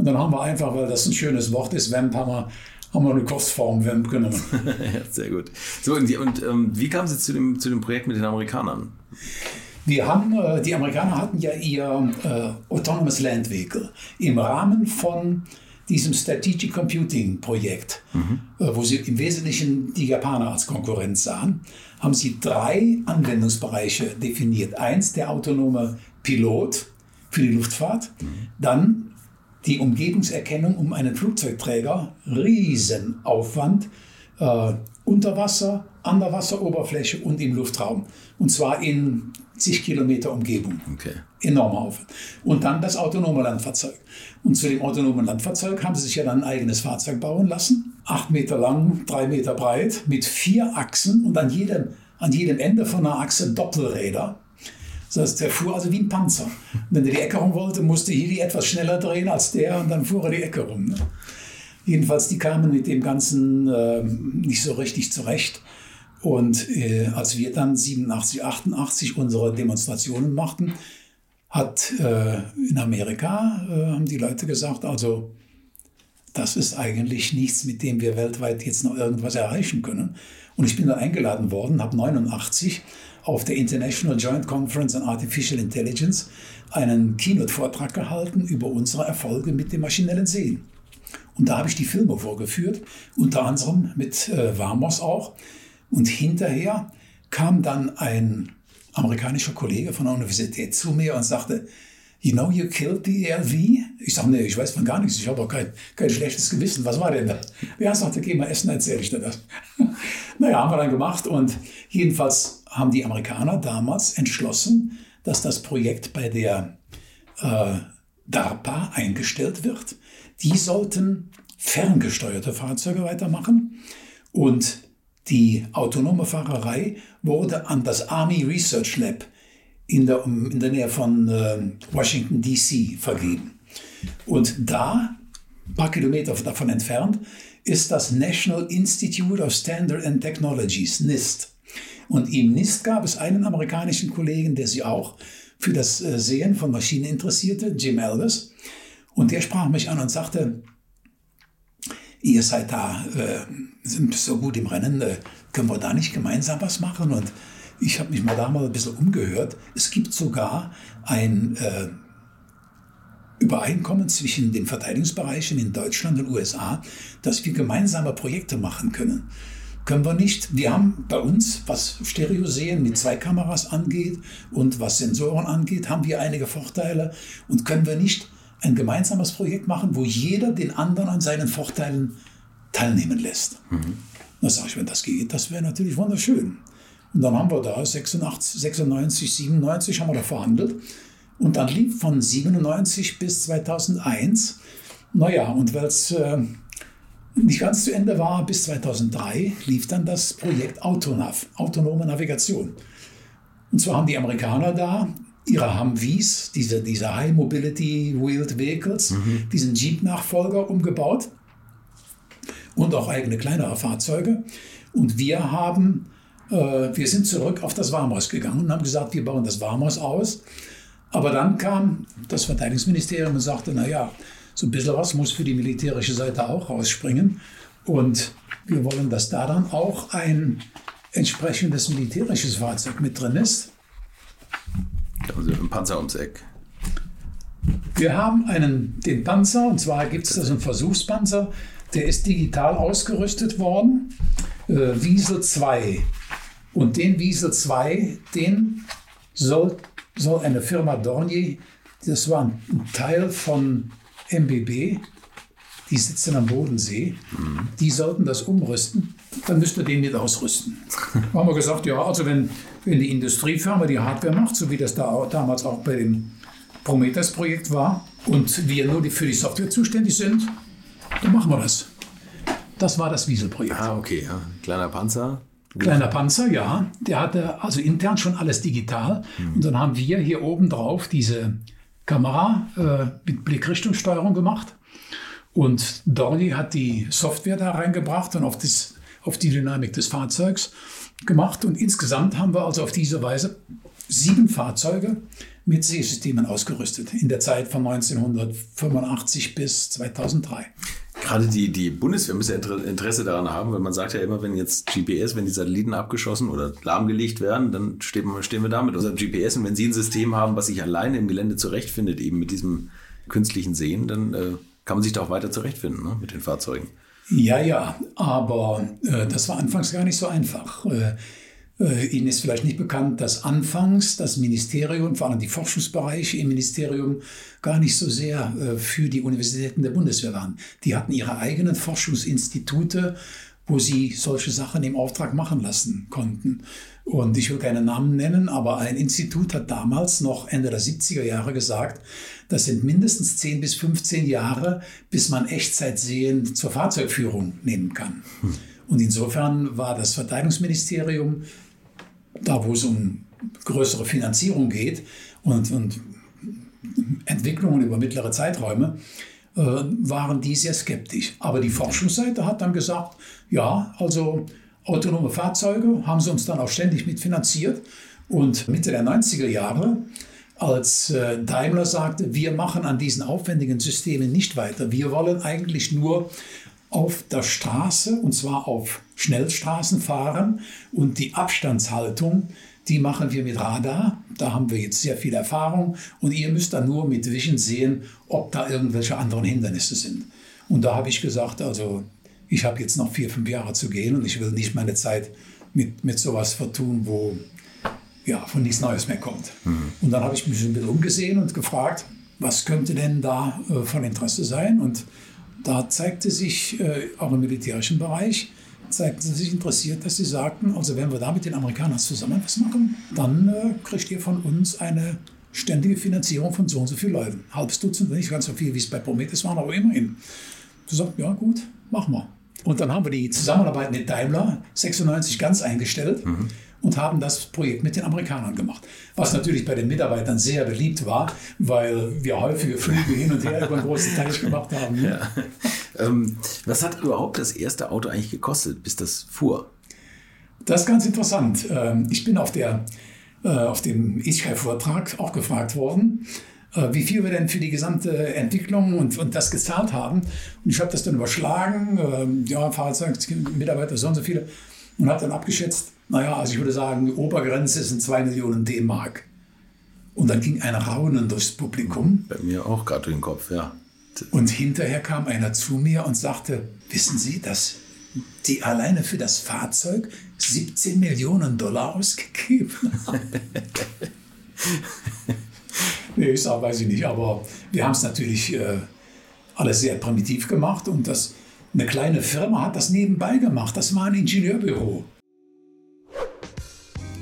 Und dann haben wir einfach, weil das ein schönes Wort ist, Vamp, haben wir, haben wir eine Kurzform Vamp genommen. ja, sehr gut. So, und, und ähm, wie kam es zu dem, zu dem Projekt mit den Amerikanern? Wir haben, äh, die Amerikaner hatten ja ihr äh, Autonomous Land Vehicle im Rahmen von diesem Strategic Computing Projekt, mhm. äh, wo sie im Wesentlichen die Japaner als Konkurrenz sahen, haben sie drei Anwendungsbereiche definiert. Eins, der autonome Pilot für die Luftfahrt, mhm. dann die Umgebungserkennung um einen Flugzeugträger, Riesenaufwand, äh, unter Wasser, an der Wasseroberfläche und im Luftraum. Und zwar in zig Kilometer Umgebung. Okay. Enormer Aufwand. Und dann das autonome Landfahrzeug. Und zu dem autonomen Landfahrzeug haben sie sich ja dann ein eigenes Fahrzeug bauen lassen. Acht Meter lang, drei Meter breit, mit vier Achsen und an jedem, an jedem Ende von einer Achse Doppelräder. Das heißt, der fuhr also wie ein Panzer. Wenn er die Ecke rum wollte, musste Hili etwas schneller drehen als der und dann fuhr er die Ecke rum. Ne? Jedenfalls, die kamen mit dem Ganzen äh, nicht so richtig zurecht. Und äh, als wir dann 87, 88 unsere Demonstrationen machten, hat äh, in Amerika, äh, haben die Leute gesagt, also das ist eigentlich nichts, mit dem wir weltweit jetzt noch irgendwas erreichen können. Und ich bin dann eingeladen worden, habe 89 auf der International Joint Conference on Artificial Intelligence einen Keynote-Vortrag gehalten über unsere Erfolge mit dem maschinellen Sehen. Und da habe ich die Filme vorgeführt, unter anderem mit äh, Vamos auch. Und hinterher kam dann ein amerikanischer Kollege von der Universität zu mir und sagte, You know, you killed the ELV? Ich sage, nee, ich weiß von gar nichts, ich habe auch kein, kein schlechtes Gewissen. Was war denn das? Ja, sagte, geh mal essen, erzähle ich dir das. naja, haben wir dann gemacht und jedenfalls haben die Amerikaner damals entschlossen, dass das Projekt bei der äh, DARPA eingestellt wird. Die sollten ferngesteuerte Fahrzeuge weitermachen und die autonome Fahrerei wurde an das Army Research Lab in der, in der Nähe von äh, Washington, DC vergeben. Und da, ein paar Kilometer davon entfernt, ist das National Institute of Standard and Technologies, NIST. Und im NIST gab es einen amerikanischen Kollegen, der sich auch für das äh, Sehen von Maschinen interessierte, Jim Elvis. Und der sprach mich an und sagte, ihr seid da äh, so gut im Rennen, äh, können wir da nicht gemeinsam was machen? Und ich habe mich mal da mal ein bisschen umgehört. Es gibt sogar ein äh, Übereinkommen zwischen den Verteidigungsbereichen in Deutschland und USA, dass wir gemeinsame Projekte machen können können wir nicht. Wir haben bei uns, was Stereo sehen mit zwei Kameras angeht und was Sensoren angeht, haben wir einige Vorteile und können wir nicht ein gemeinsames Projekt machen, wo jeder den anderen an seinen Vorteilen teilnehmen lässt. Mhm. Da sage ich, wenn das geht, das wäre natürlich wunderschön. Und dann haben wir da 86, 96, 97 haben wir da verhandelt. Und dann lief von 97 bis 2001. Naja, und weil es äh, nicht ganz zu Ende war, bis 2003 lief dann das Projekt Autonav, autonome Navigation. Und zwar haben die Amerikaner da ihre Humvees, diese, diese High Mobility Wheeled Vehicles, mhm. diesen Jeep-Nachfolger umgebaut und auch eigene kleinere Fahrzeuge. Und wir haben, äh, wir sind zurück auf das Warmhaus gegangen und haben gesagt, wir bauen das Warmhaus aus. Aber dann kam das Verteidigungsministerium und sagte, naja, so ein bisschen was muss für die militärische Seite auch rausspringen. Und wir wollen, dass da dann auch ein entsprechendes militärisches Fahrzeug mit drin ist. Also ein Panzer ums Eck. Wir haben einen, den Panzer, und zwar gibt es da einen Versuchspanzer, der ist digital ausgerüstet worden, äh, Wiesel 2. Und den Wiesel 2, den soll, soll eine Firma Dornier, das war ein Teil von MBB, die sitzen am Bodensee, mhm. die sollten das umrüsten, dann müsst ihr den nicht ausrüsten. da haben wir gesagt, ja, also wenn, wenn die Industriefirma die Hardware macht, so wie das da damals auch bei dem Prometheus-Projekt war, und wir nur für die Software zuständig sind, dann machen wir das. Das war das Wiesel-Projekt. Ah, okay. Ja. Kleiner Panzer. Kleiner Panzer, ja. Der hatte also intern schon alles digital. Mhm. Und dann haben wir hier oben drauf diese Kamera äh, mit Blickrichtungssteuerung gemacht. Und Dorney hat die Software da reingebracht und auf, das, auf die Dynamik des Fahrzeugs gemacht. Und insgesamt haben wir also auf diese Weise sieben Fahrzeuge mit Seesystemen ausgerüstet in der Zeit von 1985 bis 2003. Gerade die, die Bundeswehr müsste Interesse daran haben, weil man sagt ja immer, wenn jetzt GPS, wenn die Satelliten abgeschossen oder lahmgelegt werden, dann stehen, stehen wir da mit unserem GPS und wenn Sie ein System haben, was sich alleine im Gelände zurechtfindet, eben mit diesem künstlichen Sehen, dann äh, kann man sich da auch weiter zurechtfinden ne, mit den Fahrzeugen. Ja, ja, aber äh, das war anfangs gar nicht so einfach. Äh, Ihnen ist vielleicht nicht bekannt, dass anfangs das Ministerium, vor allem die Forschungsbereiche im Ministerium, gar nicht so sehr äh, für die Universitäten der Bundeswehr waren. Die hatten ihre eigenen Forschungsinstitute, wo sie solche Sachen im Auftrag machen lassen konnten. Und ich will keine Namen nennen, aber ein Institut hat damals noch Ende der 70er Jahre gesagt, das sind mindestens 10 bis 15 Jahre, bis man Echtzeitsehen zur Fahrzeugführung nehmen kann. Hm. Und insofern war das Verteidigungsministerium da wo es um größere Finanzierung geht und, und Entwicklungen über mittlere Zeiträume, äh, waren die sehr skeptisch. Aber die Forschungsseite hat dann gesagt, ja, also autonome Fahrzeuge haben sie uns dann auch ständig mitfinanziert. Und Mitte der 90er Jahre, als äh, Daimler sagte, wir machen an diesen aufwendigen Systemen nicht weiter, wir wollen eigentlich nur auf der Straße, und zwar auf Schnellstraßen fahren. Und die Abstandshaltung, die machen wir mit Radar. Da haben wir jetzt sehr viel Erfahrung. Und ihr müsst dann nur mit Vision sehen, ob da irgendwelche anderen Hindernisse sind. Und da habe ich gesagt, also ich habe jetzt noch vier, fünf Jahre zu gehen und ich will nicht meine Zeit mit, mit sowas vertun, wo ja, von nichts Neues mehr kommt. Mhm. Und dann habe ich mich ein bisschen umgesehen und gefragt, was könnte denn da äh, von Interesse sein? Und da zeigte sich äh, auch im militärischen Bereich, zeigten sie sich interessiert, dass sie sagten, also wenn wir da mit den Amerikanern zusammen was machen, dann äh, kriegt ihr von uns eine ständige Finanzierung von so und so viel Leuten. Halbes Dutzend, nicht ganz so viel, wie es bei Prometheus waren, aber immerhin. Du sagst, ja gut, machen wir. Und dann haben wir die Zusammenarbeit mit Daimler 96 ganz eingestellt. Mhm und haben das Projekt mit den Amerikanern gemacht. Was natürlich bei den Mitarbeitern sehr beliebt war, weil wir häufige Flüge hin und her über einen großen Teich gemacht haben. Ja. Ähm, was hat überhaupt das erste Auto eigentlich gekostet, bis das fuhr? Das ist ganz interessant. Ähm, ich bin auf, der, äh, auf dem Ischkai-Vortrag auch gefragt worden, äh, wie viel wir denn für die gesamte Entwicklung und, und das gezahlt haben. Und ich habe das dann überschlagen, ähm, ja, Mitarbeiter so und so viele, und habe dann abgeschätzt, naja, also ich würde sagen, die Obergrenze sind 2 Millionen D-Mark. Und dann ging ein Raunen durchs Publikum. Bei mir auch gerade durch den Kopf, ja. Und hinterher kam einer zu mir und sagte, wissen Sie, dass die alleine für das Fahrzeug 17 Millionen Dollar ausgegeben haben? nee, ich sage, weiß ich nicht, aber wir haben es natürlich äh, alles sehr primitiv gemacht und das, eine kleine Firma hat das nebenbei gemacht. Das war ein Ingenieurbüro.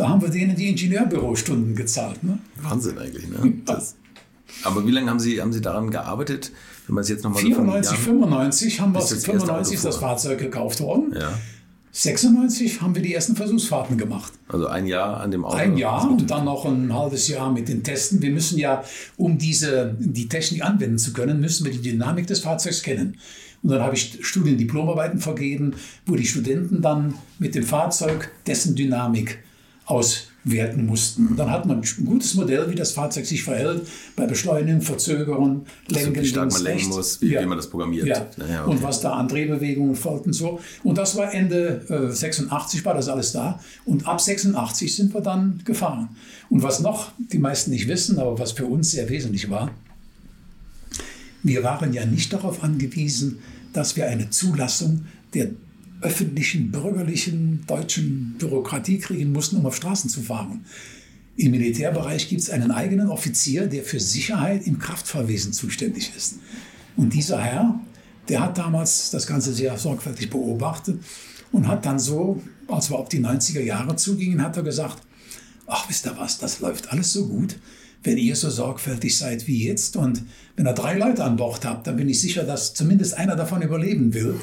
Da haben wir denen die Ingenieurbürostunden gezahlt. Ne? Wahnsinn eigentlich. Ne? Das, aber wie lange haben Sie, haben Sie daran gearbeitet? Wenn man es jetzt nochmal 94, so 95 haben wir 95 ist das Fahrzeug gekauft worden. Ja. 96 haben wir die ersten Versuchsfahrten gemacht. Also ein Jahr an dem Auto. Ein Jahr und dann noch ein halbes Jahr mit den Testen. Wir müssen ja, um diese, die Technik anwenden zu können, müssen wir die Dynamik des Fahrzeugs kennen. Und dann habe ich Studiendiplomarbeiten vergeben, wo die Studenten dann mit dem Fahrzeug dessen Dynamik auswerten mussten. Und dann hat man ein gutes Modell, wie das Fahrzeug sich verhält bei Beschleunigen, Verzögerung, Lenken, also wie stark man lenken muss, wie, ja. wie, man das programmiert. Ja. ja okay. Und was da an Drehbewegungen folgten so. Und das war Ende äh, 86 war das alles da. Und ab 86 sind wir dann gefahren. Und was noch die meisten nicht wissen, aber was für uns sehr wesentlich war, wir waren ja nicht darauf angewiesen, dass wir eine Zulassung der öffentlichen, bürgerlichen deutschen Bürokratie kriegen mussten, um auf Straßen zu fahren. Im Militärbereich gibt es einen eigenen Offizier, der für Sicherheit im Kraftfahrwesen zuständig ist. Und dieser Herr, der hat damals das Ganze sehr sorgfältig beobachtet und hat dann so, als wir auf die 90er Jahre zugingen, hat er gesagt, ach wisst ihr was, das läuft alles so gut wenn ihr so sorgfältig seid wie jetzt und wenn ihr drei Leute an Bord habt, dann bin ich sicher, dass zumindest einer davon überleben will.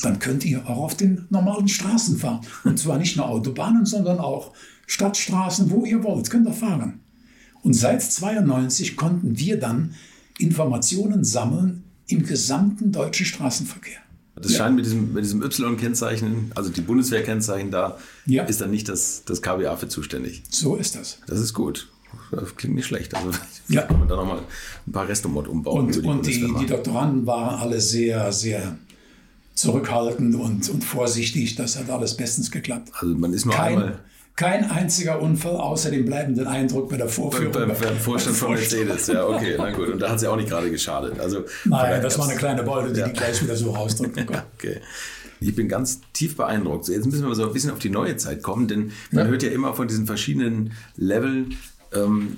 Dann könnt ihr auch auf den normalen Straßen fahren. Und zwar nicht nur Autobahnen, sondern auch Stadtstraßen, wo ihr wollt, könnt ihr fahren. Und seit 92 konnten wir dann Informationen sammeln im gesamten deutschen Straßenverkehr. Das ja. scheint mit diesem, mit diesem Y-Kennzeichen, also die Bundeswehrkennzeichen, da ja. ist dann nicht das, das KBA für zuständig. So ist das. Das ist gut. Das klingt nicht schlecht. Also ja. kann man da nochmal ein paar Restomod umbauen. Und, die, und die, die, Doktoranden waren alle sehr, sehr zurückhaltend und, und vorsichtig. Das hat alles bestens geklappt. Also man ist nur kein, einmal... Kein einziger Unfall, außer dem bleibenden Eindruck bei der Vorführung. Beim, beim, Vorstand von Mercedes, ja, okay, na gut. Und da hat sie auch nicht gerade geschadet. Also, Nein, das war eine kleine Beute, die ja. die gleich wieder so rausdrückt. okay. Ich bin ganz tief beeindruckt. Jetzt müssen wir so ein bisschen auf die neue Zeit kommen, denn man ja. hört ja immer von diesen verschiedenen Leveln ähm,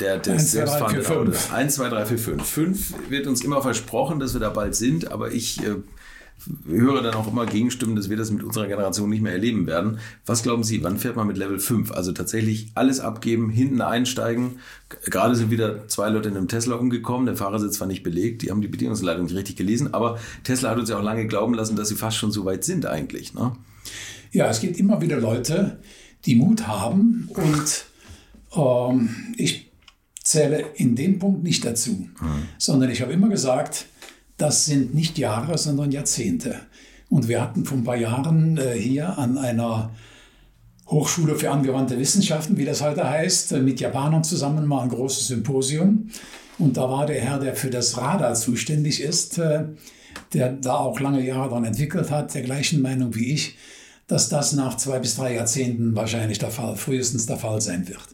der, des selbstfahrenden Autos. 1, 2, 3, 4, 5. 5 wird uns immer versprochen, dass wir da bald sind, aber ich äh, höre dann auch immer Gegenstimmen, dass wir das mit unserer Generation nicht mehr erleben werden. Was glauben Sie, wann fährt man mit Level 5? Also tatsächlich alles abgeben, hinten einsteigen. Gerade sind wieder zwei Leute in einem Tesla umgekommen. Der Fahrersitz war nicht belegt. Die haben die Bedienungsleitung nicht richtig gelesen. Aber Tesla hat uns ja auch lange glauben lassen, dass sie fast schon so weit sind eigentlich. Ne? Ja, es gibt immer wieder Leute, die Mut haben und ähm, ich zähle in dem Punkt nicht dazu, mhm. sondern ich habe immer gesagt, das sind nicht Jahre, sondern Jahrzehnte. Und wir hatten vor ein paar Jahren äh, hier an einer Hochschule für angewandte Wissenschaften, wie das heute heißt, äh, mit Japanern zusammen mal ein großes Symposium. Und da war der Herr, der für das Radar zuständig ist, äh, der da auch lange Jahre daran entwickelt hat, der gleichen Meinung wie ich, dass das nach zwei bis drei Jahrzehnten wahrscheinlich der Fall, frühestens der Fall sein wird.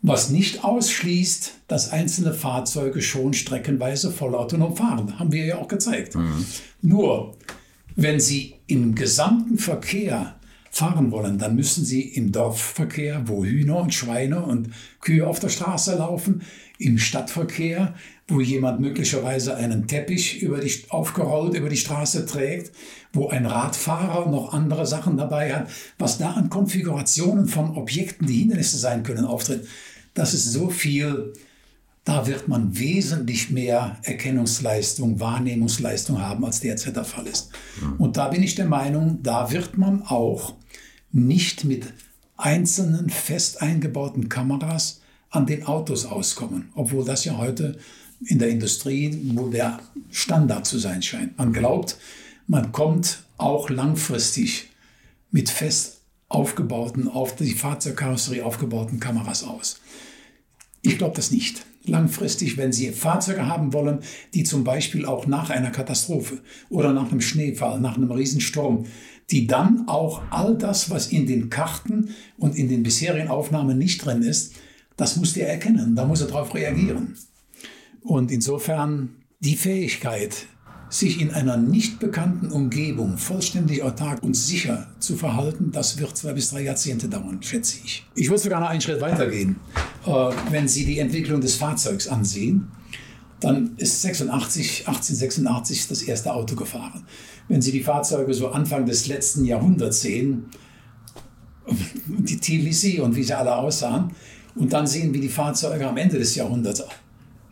Was nicht ausschließt, dass einzelne Fahrzeuge schon streckenweise vollautonom fahren. Haben wir ja auch gezeigt. Mhm. Nur, wenn sie im gesamten Verkehr fahren wollen, dann müssen sie im Dorfverkehr, wo Hühner und Schweine und Kühe auf der Straße laufen, im Stadtverkehr, wo jemand möglicherweise einen Teppich über die, aufgerollt über die Straße trägt, wo ein Radfahrer noch andere Sachen dabei hat, was da an Konfigurationen von Objekten, die Hindernisse sein können, auftritt, das ist so viel, da wird man wesentlich mehr Erkennungsleistung, Wahrnehmungsleistung haben, als derzeit der Fall ist. Und da bin ich der Meinung, da wird man auch nicht mit einzelnen fest eingebauten Kameras an den Autos auskommen, obwohl das ja heute in der Industrie wohl der Standard zu sein scheint. Man glaubt, man kommt auch langfristig mit fest aufgebauten, auf die Fahrzeugkarosserie aufgebauten Kameras aus. Ich glaube das nicht. Langfristig, wenn Sie Fahrzeuge haben wollen, die zum Beispiel auch nach einer Katastrophe oder nach einem Schneefall, nach einem Riesensturm die dann auch all das, was in den Karten und in den bisherigen Aufnahmen nicht drin ist, das muss der erkennen, da muss er darauf reagieren. Und insofern die Fähigkeit, sich in einer nicht bekannten Umgebung vollständig autark und sicher zu verhalten, das wird zwei bis drei Jahrzehnte dauern, schätze ich. Ich würde sogar noch einen Schritt weitergehen. Äh, wenn Sie die Entwicklung des Fahrzeugs ansehen, dann ist 86, 1886 das erste Auto gefahren. Wenn Sie die Fahrzeuge so Anfang des letzten Jahrhunderts sehen, die Tbilisi und wie sie alle aussahen, und dann sehen, wie die Fahrzeuge am Ende des Jahrhunderts,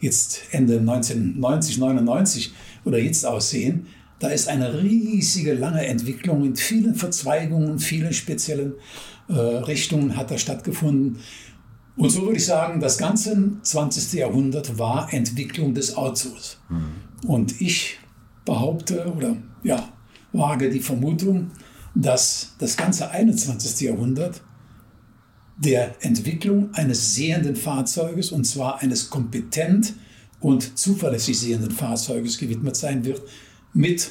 jetzt Ende 1990, 99 oder jetzt aussehen, da ist eine riesige, lange Entwicklung in vielen Verzweigungen, vielen speziellen äh, Richtungen hat da stattgefunden. Und so würde ich sagen, das ganze 20. Jahrhundert war Entwicklung des Autos. Mhm. Und ich behaupte oder ja, wage die Vermutung, dass das ganze 21. Jahrhundert der Entwicklung eines sehenden Fahrzeuges, und zwar eines kompetent und zuverlässig sehenden Fahrzeuges gewidmet sein wird, mit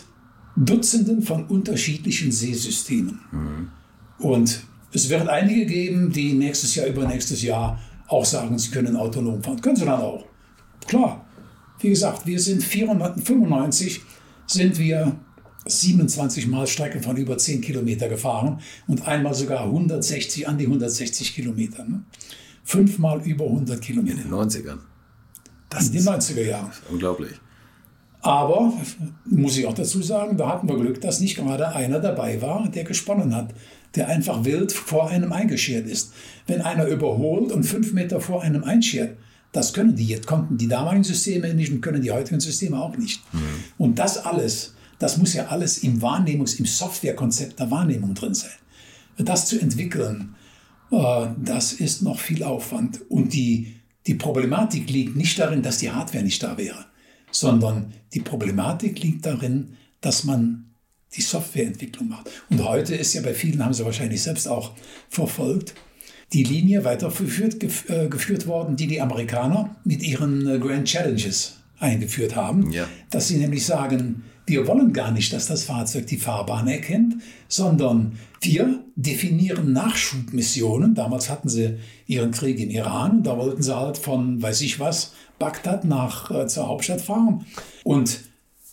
Dutzenden von unterschiedlichen Sehsystemen. Mhm. Und es wird einige geben, die nächstes Jahr, übernächstes Jahr auch sagen, sie können autonom fahren. Können sie dann auch. Klar. Wie gesagt, wir sind 495, sind wir 27 Mal Strecke von über 10 Kilometer gefahren und einmal sogar 160, an die 160 Kilometer. Ne? Fünfmal über 100 Kilometer. In den 90ern. Das in den 90er Jahren. unglaublich. Aber, muss ich auch dazu sagen, da hatten wir Glück, dass nicht gerade einer dabei war, der gesponnen hat, der einfach wild vor einem eingeschert ist. Wenn einer überholt und fünf Meter vor einem einschert, das können die jetzt, konnten die damaligen Systeme nicht und können die heutigen Systeme auch nicht. Mhm. Und das alles, das muss ja alles im Wahrnehmungs-, im Softwarekonzept der Wahrnehmung drin sein. Das zu entwickeln, äh, das ist noch viel Aufwand. Und die, die Problematik liegt nicht darin, dass die Hardware nicht da wäre sondern die Problematik liegt darin, dass man die Softwareentwicklung macht. Und heute ist ja bei vielen, haben Sie wahrscheinlich selbst auch verfolgt, die Linie weitergeführt äh, geführt worden, die die Amerikaner mit ihren äh, Grand Challenges eingeführt haben, ja. dass sie nämlich sagen, wir wollen gar nicht, dass das Fahrzeug die Fahrbahn erkennt, sondern wir definieren Nachschubmissionen. Damals hatten sie ihren Krieg in Iran, da wollten sie halt von, weiß ich was, Bagdad nach äh, zur Hauptstadt fahren. Und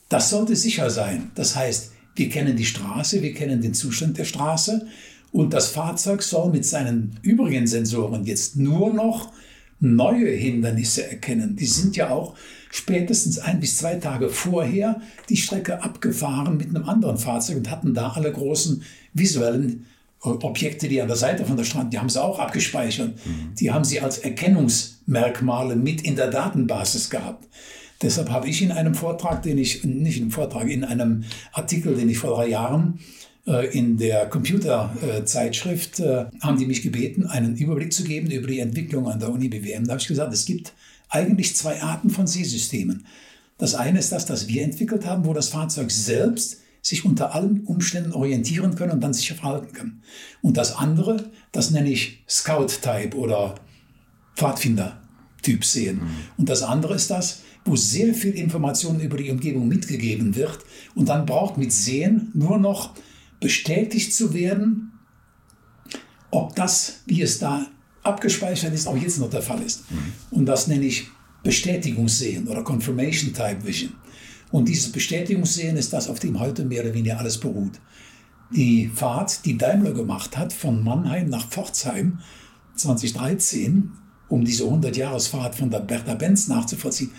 das sollte sicher sein. Das heißt, wir kennen die Straße, wir kennen den Zustand der Straße und das Fahrzeug soll mit seinen übrigen Sensoren jetzt nur noch neue Hindernisse erkennen. Die sind ja auch spätestens ein bis zwei Tage vorher die Strecke abgefahren mit einem anderen Fahrzeug und hatten da alle großen visuellen Objekte, die an der Seite von der Strand, die haben sie auch abgespeichert. Mhm. Die haben sie als Erkennungsmerkmale mit in der Datenbasis gehabt. Deshalb habe ich in einem Vortrag, den ich, nicht in einem Vortrag, in einem Artikel, den ich vor drei Jahren äh, in der Computerzeitschrift, äh, haben die mich gebeten, einen Überblick zu geben über die Entwicklung an der Uni BWM. Da habe ich gesagt, es gibt eigentlich zwei Arten von Seesystemen. Das eine ist das, das wir entwickelt haben, wo das Fahrzeug selbst sich unter allen Umständen orientieren können und dann sicher verhalten können. Und das andere, das nenne ich Scout-Type oder Pfadfinder-Typ sehen. Mhm. Und das andere ist das, wo sehr viel Information über die Umgebung mitgegeben wird und dann braucht mit Sehen nur noch bestätigt zu werden, ob das, wie es da abgespeichert ist, auch jetzt noch der Fall ist. Mhm. Und das nenne ich Bestätigungssehen oder Confirmation Type Vision. Und dieses Bestätigungssehen ist das, auf dem heute mehr oder weniger alles beruht. die Fahrt, die Daimler gemacht hat von Mannheim nach Pforzheim 2013, um diese 100-Jahresfahrt von der Bertha Benz nachzuvollziehen,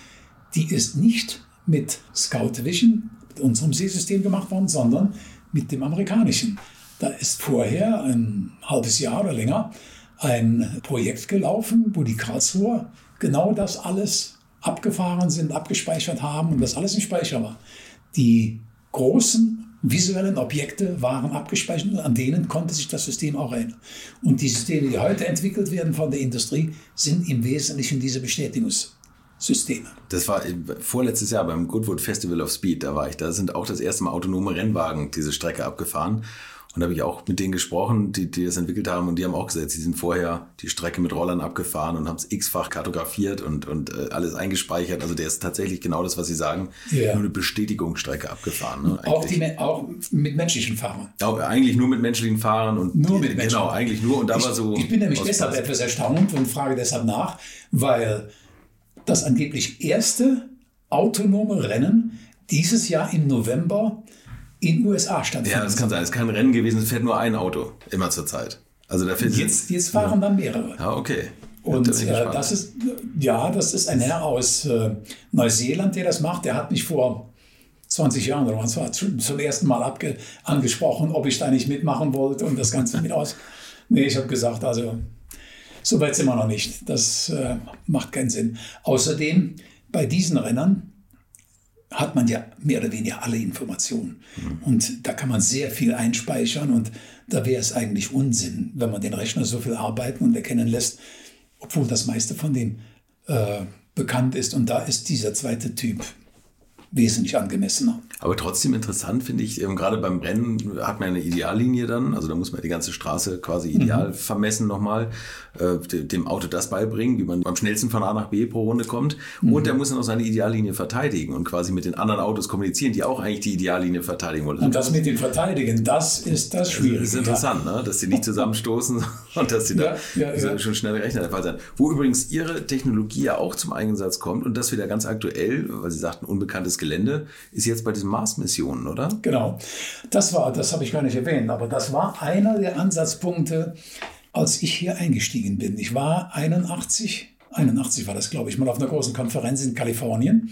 die ist nicht mit Scout Vision, mit unserem Seesystem gemacht worden, sondern mit dem amerikanischen. Da ist vorher ein halbes Jahr oder länger ein Projekt gelaufen, wo die Karlsruher genau das alles abgefahren sind, abgespeichert haben und das alles im Speicher war. Die großen visuellen Objekte waren abgespeichert und an denen konnte sich das System auch erinnern. Und die Systeme, die heute entwickelt werden von der Industrie, sind im Wesentlichen diese Bestätigungssysteme. Das war vorletztes Jahr beim Goodwood Festival of Speed, da war ich. Da sind auch das erste Mal autonome Rennwagen diese Strecke abgefahren. Und da habe ich auch mit denen gesprochen, die, die das entwickelt haben, und die haben auch gesagt, sie sind vorher die Strecke mit Rollern abgefahren und haben es x-fach kartografiert und, und äh, alles eingespeichert. Also der ist tatsächlich genau das, was sie sagen, ja. nur eine Bestätigungsstrecke abgefahren. Ne, auch, die, auch mit menschlichen Fahrern. Auch, eigentlich nur mit menschlichen Fahrern und nur mit Menschen. genau, eigentlich nur. Und da ich, war so. Ich bin nämlich deshalb etwas erstaunt und frage deshalb nach, weil das angeblich erste autonome Rennen dieses Jahr im November in den USA stattfindet. Ja, das kann sein. Es ist kein Rennen gewesen, es fährt nur ein Auto, immer zur Zeit. Also da fährt jetzt, jetzt fahren ja. dann mehrere. Ja, okay. Und äh, das ist, ja, das ist ein Herr aus äh, Neuseeland, der das macht. Der hat mich vor 20 Jahren oder was war zum, zum ersten Mal abge, angesprochen, ob ich da nicht mitmachen wollte und das Ganze mit aus. Nee, ich habe gesagt, also so weit sind wir noch nicht. Das äh, macht keinen Sinn. Außerdem bei diesen Rennern hat man ja mehr oder weniger alle Informationen. Mhm. Und da kann man sehr viel einspeichern und da wäre es eigentlich Unsinn, wenn man den Rechner so viel arbeiten und erkennen lässt, obwohl das meiste von denen äh, bekannt ist. Und da ist dieser zweite Typ wesentlich angemessener. Aber trotzdem interessant finde ich, eben gerade beim Rennen hat man eine Ideallinie dann, also da muss man die ganze Straße quasi ideal mhm. vermessen nochmal, äh, dem Auto das beibringen, wie man am schnellsten von A nach B pro Runde kommt. Mhm. Und er muss dann auch seine Ideallinie verteidigen und quasi mit den anderen Autos kommunizieren, die auch eigentlich die Ideallinie verteidigen wollen. Und das mit dem Verteidigen, das ist das Schwierige. Das ist interessant, ja. ne? dass sie nicht zusammenstoßen und dass sie ja, da ja, schon schnell Rechner der Fall sein. Wo übrigens ihre Technologie ja auch zum Einsatz kommt und das wieder ganz aktuell, weil sie sagten, unbekanntes Gelände, ist jetzt bei diesen Mars-Missionen, oder? Genau. Das war, das habe ich gar nicht erwähnt, aber das war einer der Ansatzpunkte, als ich hier eingestiegen bin. Ich war 81, 81 war das, glaube ich, mal auf einer großen Konferenz in Kalifornien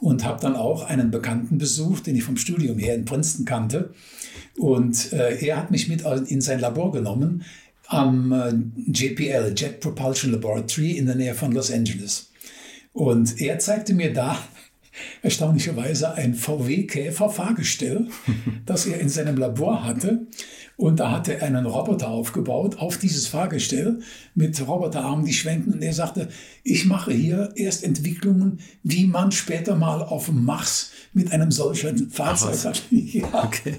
und habe dann auch einen Bekannten besucht, den ich vom Studium her in Princeton kannte. Und äh, er hat mich mit in sein Labor genommen am äh, JPL, Jet Propulsion Laboratory in der Nähe von Los Angeles. Und er zeigte mir da erstaunlicherweise ein VW-Käfer-Fahrgestell, das er in seinem Labor hatte. Und da hat er einen Roboter aufgebaut auf dieses Fahrgestell mit Roboterarmen, die schwenken. Und er sagte, ich mache hier erst Entwicklungen, wie man später mal auf dem Mars mit einem solchen Fahrzeug hat. Ja. Okay.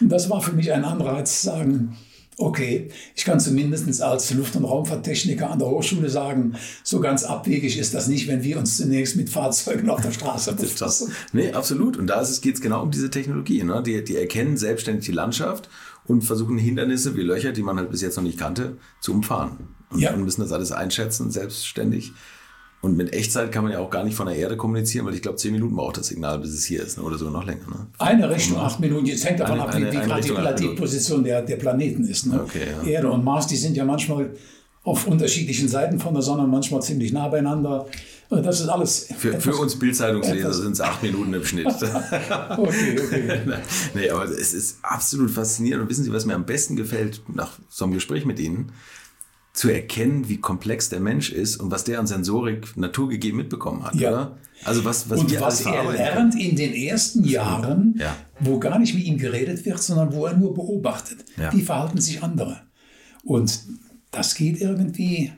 Und das war für mich ein Anreiz zu sagen, Okay, ich kann zumindest als Luft- und Raumfahrttechniker an der Hochschule sagen, so ganz abwegig ist das nicht, wenn wir uns zunächst mit Fahrzeugen auf der Straße befassen. Nee, absolut. Und da geht es genau um diese Technologie. Ne? Die, die erkennen selbstständig die Landschaft und versuchen Hindernisse wie Löcher, die man halt bis jetzt noch nicht kannte, zu umfahren. Und, ja. und müssen das alles einschätzen, selbstständig. Und mit Echtzeit kann man ja auch gar nicht von der Erde kommunizieren, weil ich glaube, zehn Minuten braucht das Signal, bis es hier ist, ne? oder so noch länger. Ne? Eine Richtung, acht Minuten. Jetzt hängt davon eine, ab, wie, wie gerade die, die Position der, der Planeten ist. Ne? Okay, ja. Erde und Mars, die sind ja manchmal auf unterschiedlichen Seiten von der Sonne, manchmal ziemlich nah beieinander. Das ist alles. Für, für uns Bildzeitungsleser sind es acht Minuten im Schnitt. okay, okay. nee, aber es ist absolut faszinierend. Und wissen Sie, was mir am besten gefällt nach so einem Gespräch mit Ihnen? Zu erkennen, wie komplex der Mensch ist und was der an Sensorik naturgegeben mitbekommen hat, ja. oder? Also was, was, und was er lernt in den ersten Jahren, ja. wo gar nicht mit ihm geredet wird, sondern wo er nur beobachtet. Ja. Wie verhalten sich andere? Und das geht irgendwie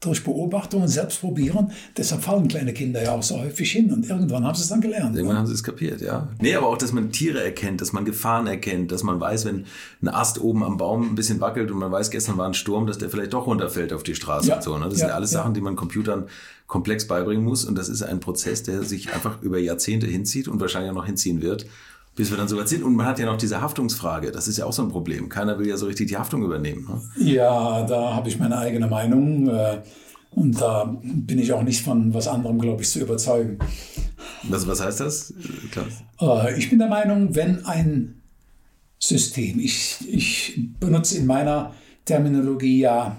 durch Beobachtung und Selbstprobieren. Deshalb fallen kleine Kinder ja auch so häufig hin und irgendwann haben sie es dann gelernt. Irgendwann ja. haben sie es kapiert, ja. Nee, aber auch, dass man Tiere erkennt, dass man Gefahren erkennt, dass man weiß, wenn ein Ast oben am Baum ein bisschen wackelt und man weiß, gestern war ein Sturm, dass der vielleicht doch runterfällt auf die Straße ja. und so. Ne? Das ja, sind alles Sachen, die man Computern komplex beibringen muss und das ist ein Prozess, der sich einfach über Jahrzehnte hinzieht und wahrscheinlich auch noch hinziehen wird bis wir dann sogar sind. Und man hat ja noch diese Haftungsfrage. Das ist ja auch so ein Problem. Keiner will ja so richtig die Haftung übernehmen. Ne? Ja, da habe ich meine eigene Meinung. Äh, und da bin ich auch nicht von was anderem, glaube ich, zu überzeugen. Was, was heißt das? Klaus? Äh, ich bin der Meinung, wenn ein System. Ich, ich benutze in meiner Terminologie ja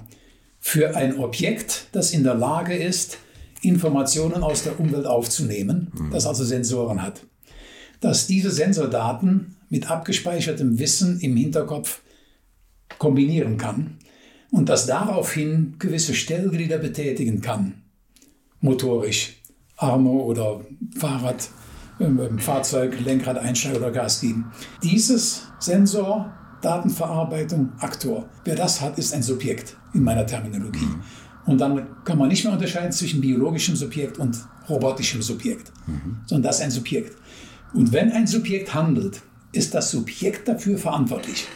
für ein Objekt, das in der Lage ist, Informationen aus der Umwelt aufzunehmen, mhm. das also Sensoren hat. Dass diese Sensordaten mit abgespeichertem Wissen im Hinterkopf kombinieren kann und das daraufhin gewisse Stellglieder betätigen kann, motorisch, Arme oder Fahrrad, äh, Fahrzeug, Lenkrad, Einsteiger oder Gas geben. Dieses Sensor, Datenverarbeitung, Aktor, wer das hat, ist ein Subjekt in meiner Terminologie. Mhm. Und dann kann man nicht mehr unterscheiden zwischen biologischem Subjekt und robotischem Subjekt, mhm. sondern das ist ein Subjekt. Und wenn ein Subjekt handelt, ist das Subjekt dafür verantwortlich.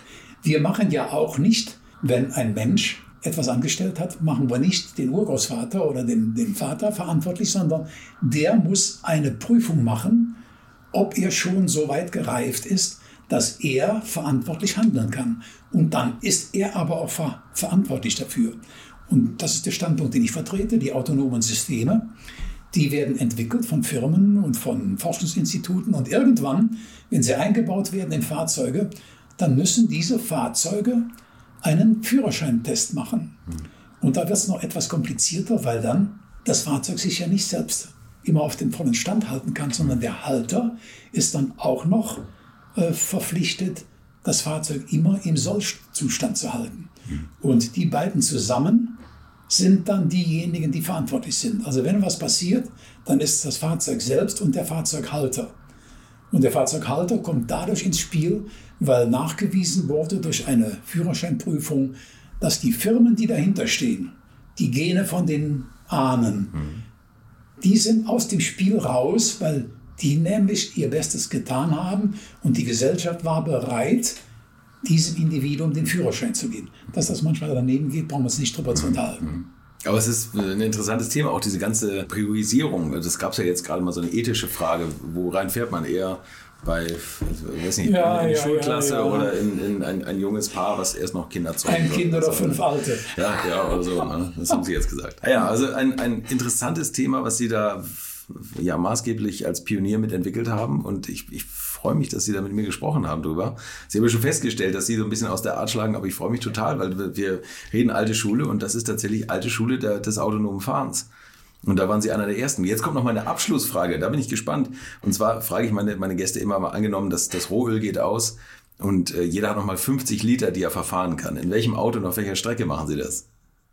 Wir machen ja auch nicht, wenn ein Mensch etwas angestellt hat, machen wir nicht den Urgroßvater oder den, den Vater verantwortlich, sondern der muss eine Prüfung machen, ob er schon so weit gereift ist, dass er verantwortlich handeln kann. Und dann ist er aber auch ver verantwortlich dafür. Und das ist der Standpunkt, den ich vertrete. Die autonomen Systeme, die werden entwickelt von Firmen und von Forschungsinstituten. Und irgendwann, wenn sie eingebaut werden in Fahrzeuge, dann müssen diese Fahrzeuge einen Führerscheintest machen. Und da wird es noch etwas komplizierter, weil dann das Fahrzeug sich ja nicht selbst immer auf den vollen Stand halten kann, sondern der Halter ist dann auch noch äh, verpflichtet, das Fahrzeug immer im Sollzustand zu halten. Und die beiden zusammen sind dann diejenigen, die verantwortlich sind. Also wenn was passiert, dann ist das Fahrzeug selbst und der Fahrzeughalter. Und der Fahrzeughalter kommt dadurch ins Spiel, weil nachgewiesen wurde durch eine Führerscheinprüfung, dass die Firmen, die dahinter stehen, die Gene von den Ahnen, mhm. die sind aus dem Spiel raus, weil die nämlich ihr Bestes getan haben und die Gesellschaft war bereit, diesem Individuum den Führerschein zu geben. Dass das manchmal daneben geht, brauchen wir uns nicht drüber zu unterhalten. Mhm. Aber es ist ein interessantes Thema, auch diese ganze Priorisierung. Das gab es ja jetzt gerade mal so eine ethische Frage. Worein fährt man eher? Bei, ich weiß nicht, ja, in, in ja, Schulklasse ja, oder in, in ein, ein, junges Paar, was erst noch Kinder zeugen Ein Kind oder fünf Alte. Ja, ja, oder so. Ne? Das haben Sie jetzt gesagt. Ah ja, also ein, ein interessantes Thema, was Sie da ja maßgeblich als Pionier mitentwickelt haben. Und ich, ich freue mich, dass Sie da mit mir gesprochen haben drüber. Sie haben ja schon festgestellt, dass Sie so ein bisschen aus der Art schlagen, aber ich freue mich total, weil wir reden alte Schule und das ist tatsächlich alte Schule der, des autonomen Fahrens. Und da waren Sie einer der Ersten. Jetzt kommt noch meine Abschlussfrage, da bin ich gespannt. Und zwar frage ich meine, meine Gäste immer mal angenommen, dass das Rohöl geht aus und äh, jeder hat noch mal 50 Liter, die er verfahren kann. In welchem Auto und auf welcher Strecke machen Sie das?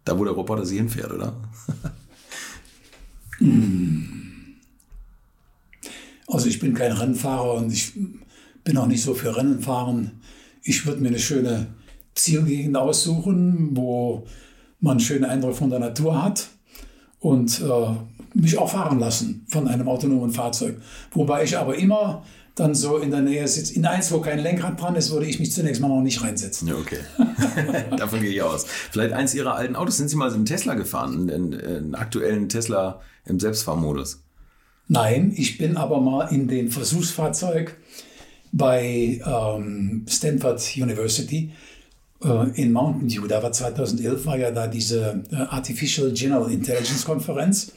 Da, wo der Roboter Sie hinfährt, oder? Also ich bin kein Rennfahrer und ich bin auch nicht so für Rennen fahren. Ich würde mir eine schöne Zielgegend aussuchen, wo man einen schönen Eindruck von der Natur hat und äh, mich auch fahren lassen von einem autonomen Fahrzeug. Wobei ich aber immer dann so in der Nähe sitze. In eins, wo kein Lenkrad dran ist, würde ich mich zunächst mal noch nicht reinsetzen. Ja, okay. Davon gehe ich aus. Vielleicht eins Ihrer alten Autos. Sind Sie mal so einen Tesla gefahren? Einen, einen aktuellen Tesla im Selbstfahrmodus? Nein, ich bin aber mal in den Versuchsfahrzeug bei ähm, Stanford University äh, in Mountain View. Da war 2011 war ja da diese äh, Artificial General Intelligence Konferenz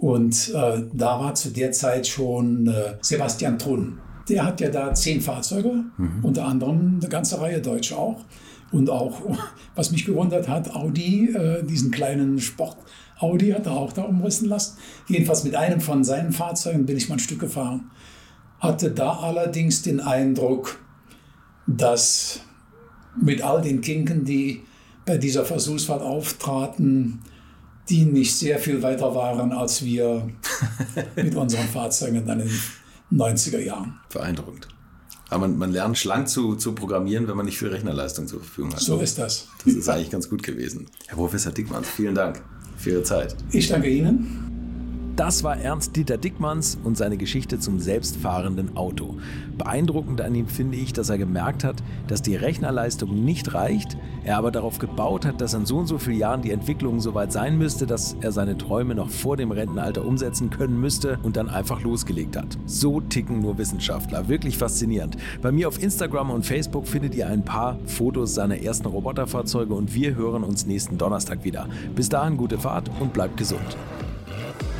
und äh, da war zu der Zeit schon äh, Sebastian Trun. Der hat ja da zehn Fahrzeuge, mhm. unter anderem eine ganze Reihe Deutsch auch. Und auch, was mich gewundert hat, Audi, äh, diesen kleinen Sport, Audi hat er auch da umrissen lassen. Jedenfalls mit einem von seinen Fahrzeugen bin ich mal ein Stück gefahren. Hatte da allerdings den Eindruck, dass mit all den Kinken, die bei dieser Versuchsfahrt auftraten, die nicht sehr viel weiter waren als wir mit unseren Fahrzeugen dann in den 90er Jahren. Beeindruckend. Aber man, man lernt schlank zu, zu programmieren, wenn man nicht viel Rechnerleistung zur Verfügung hat. So ist das. Das ist eigentlich ganz gut gewesen. Herr Professor Dickmanns, vielen Dank für Ihre Zeit. Ich danke Ihnen. Das war Ernst-Dieter Dickmanns und seine Geschichte zum selbstfahrenden Auto. Beeindruckend an ihm finde ich, dass er gemerkt hat, dass die Rechnerleistung nicht reicht, er aber darauf gebaut hat, dass in so und so vielen Jahren die Entwicklung so weit sein müsste, dass er seine Träume noch vor dem Rentenalter umsetzen können müsste und dann einfach losgelegt hat. So ticken nur Wissenschaftler. Wirklich faszinierend. Bei mir auf Instagram und Facebook findet ihr ein paar Fotos seiner ersten Roboterfahrzeuge und wir hören uns nächsten Donnerstag wieder. Bis dahin gute Fahrt und bleibt gesund.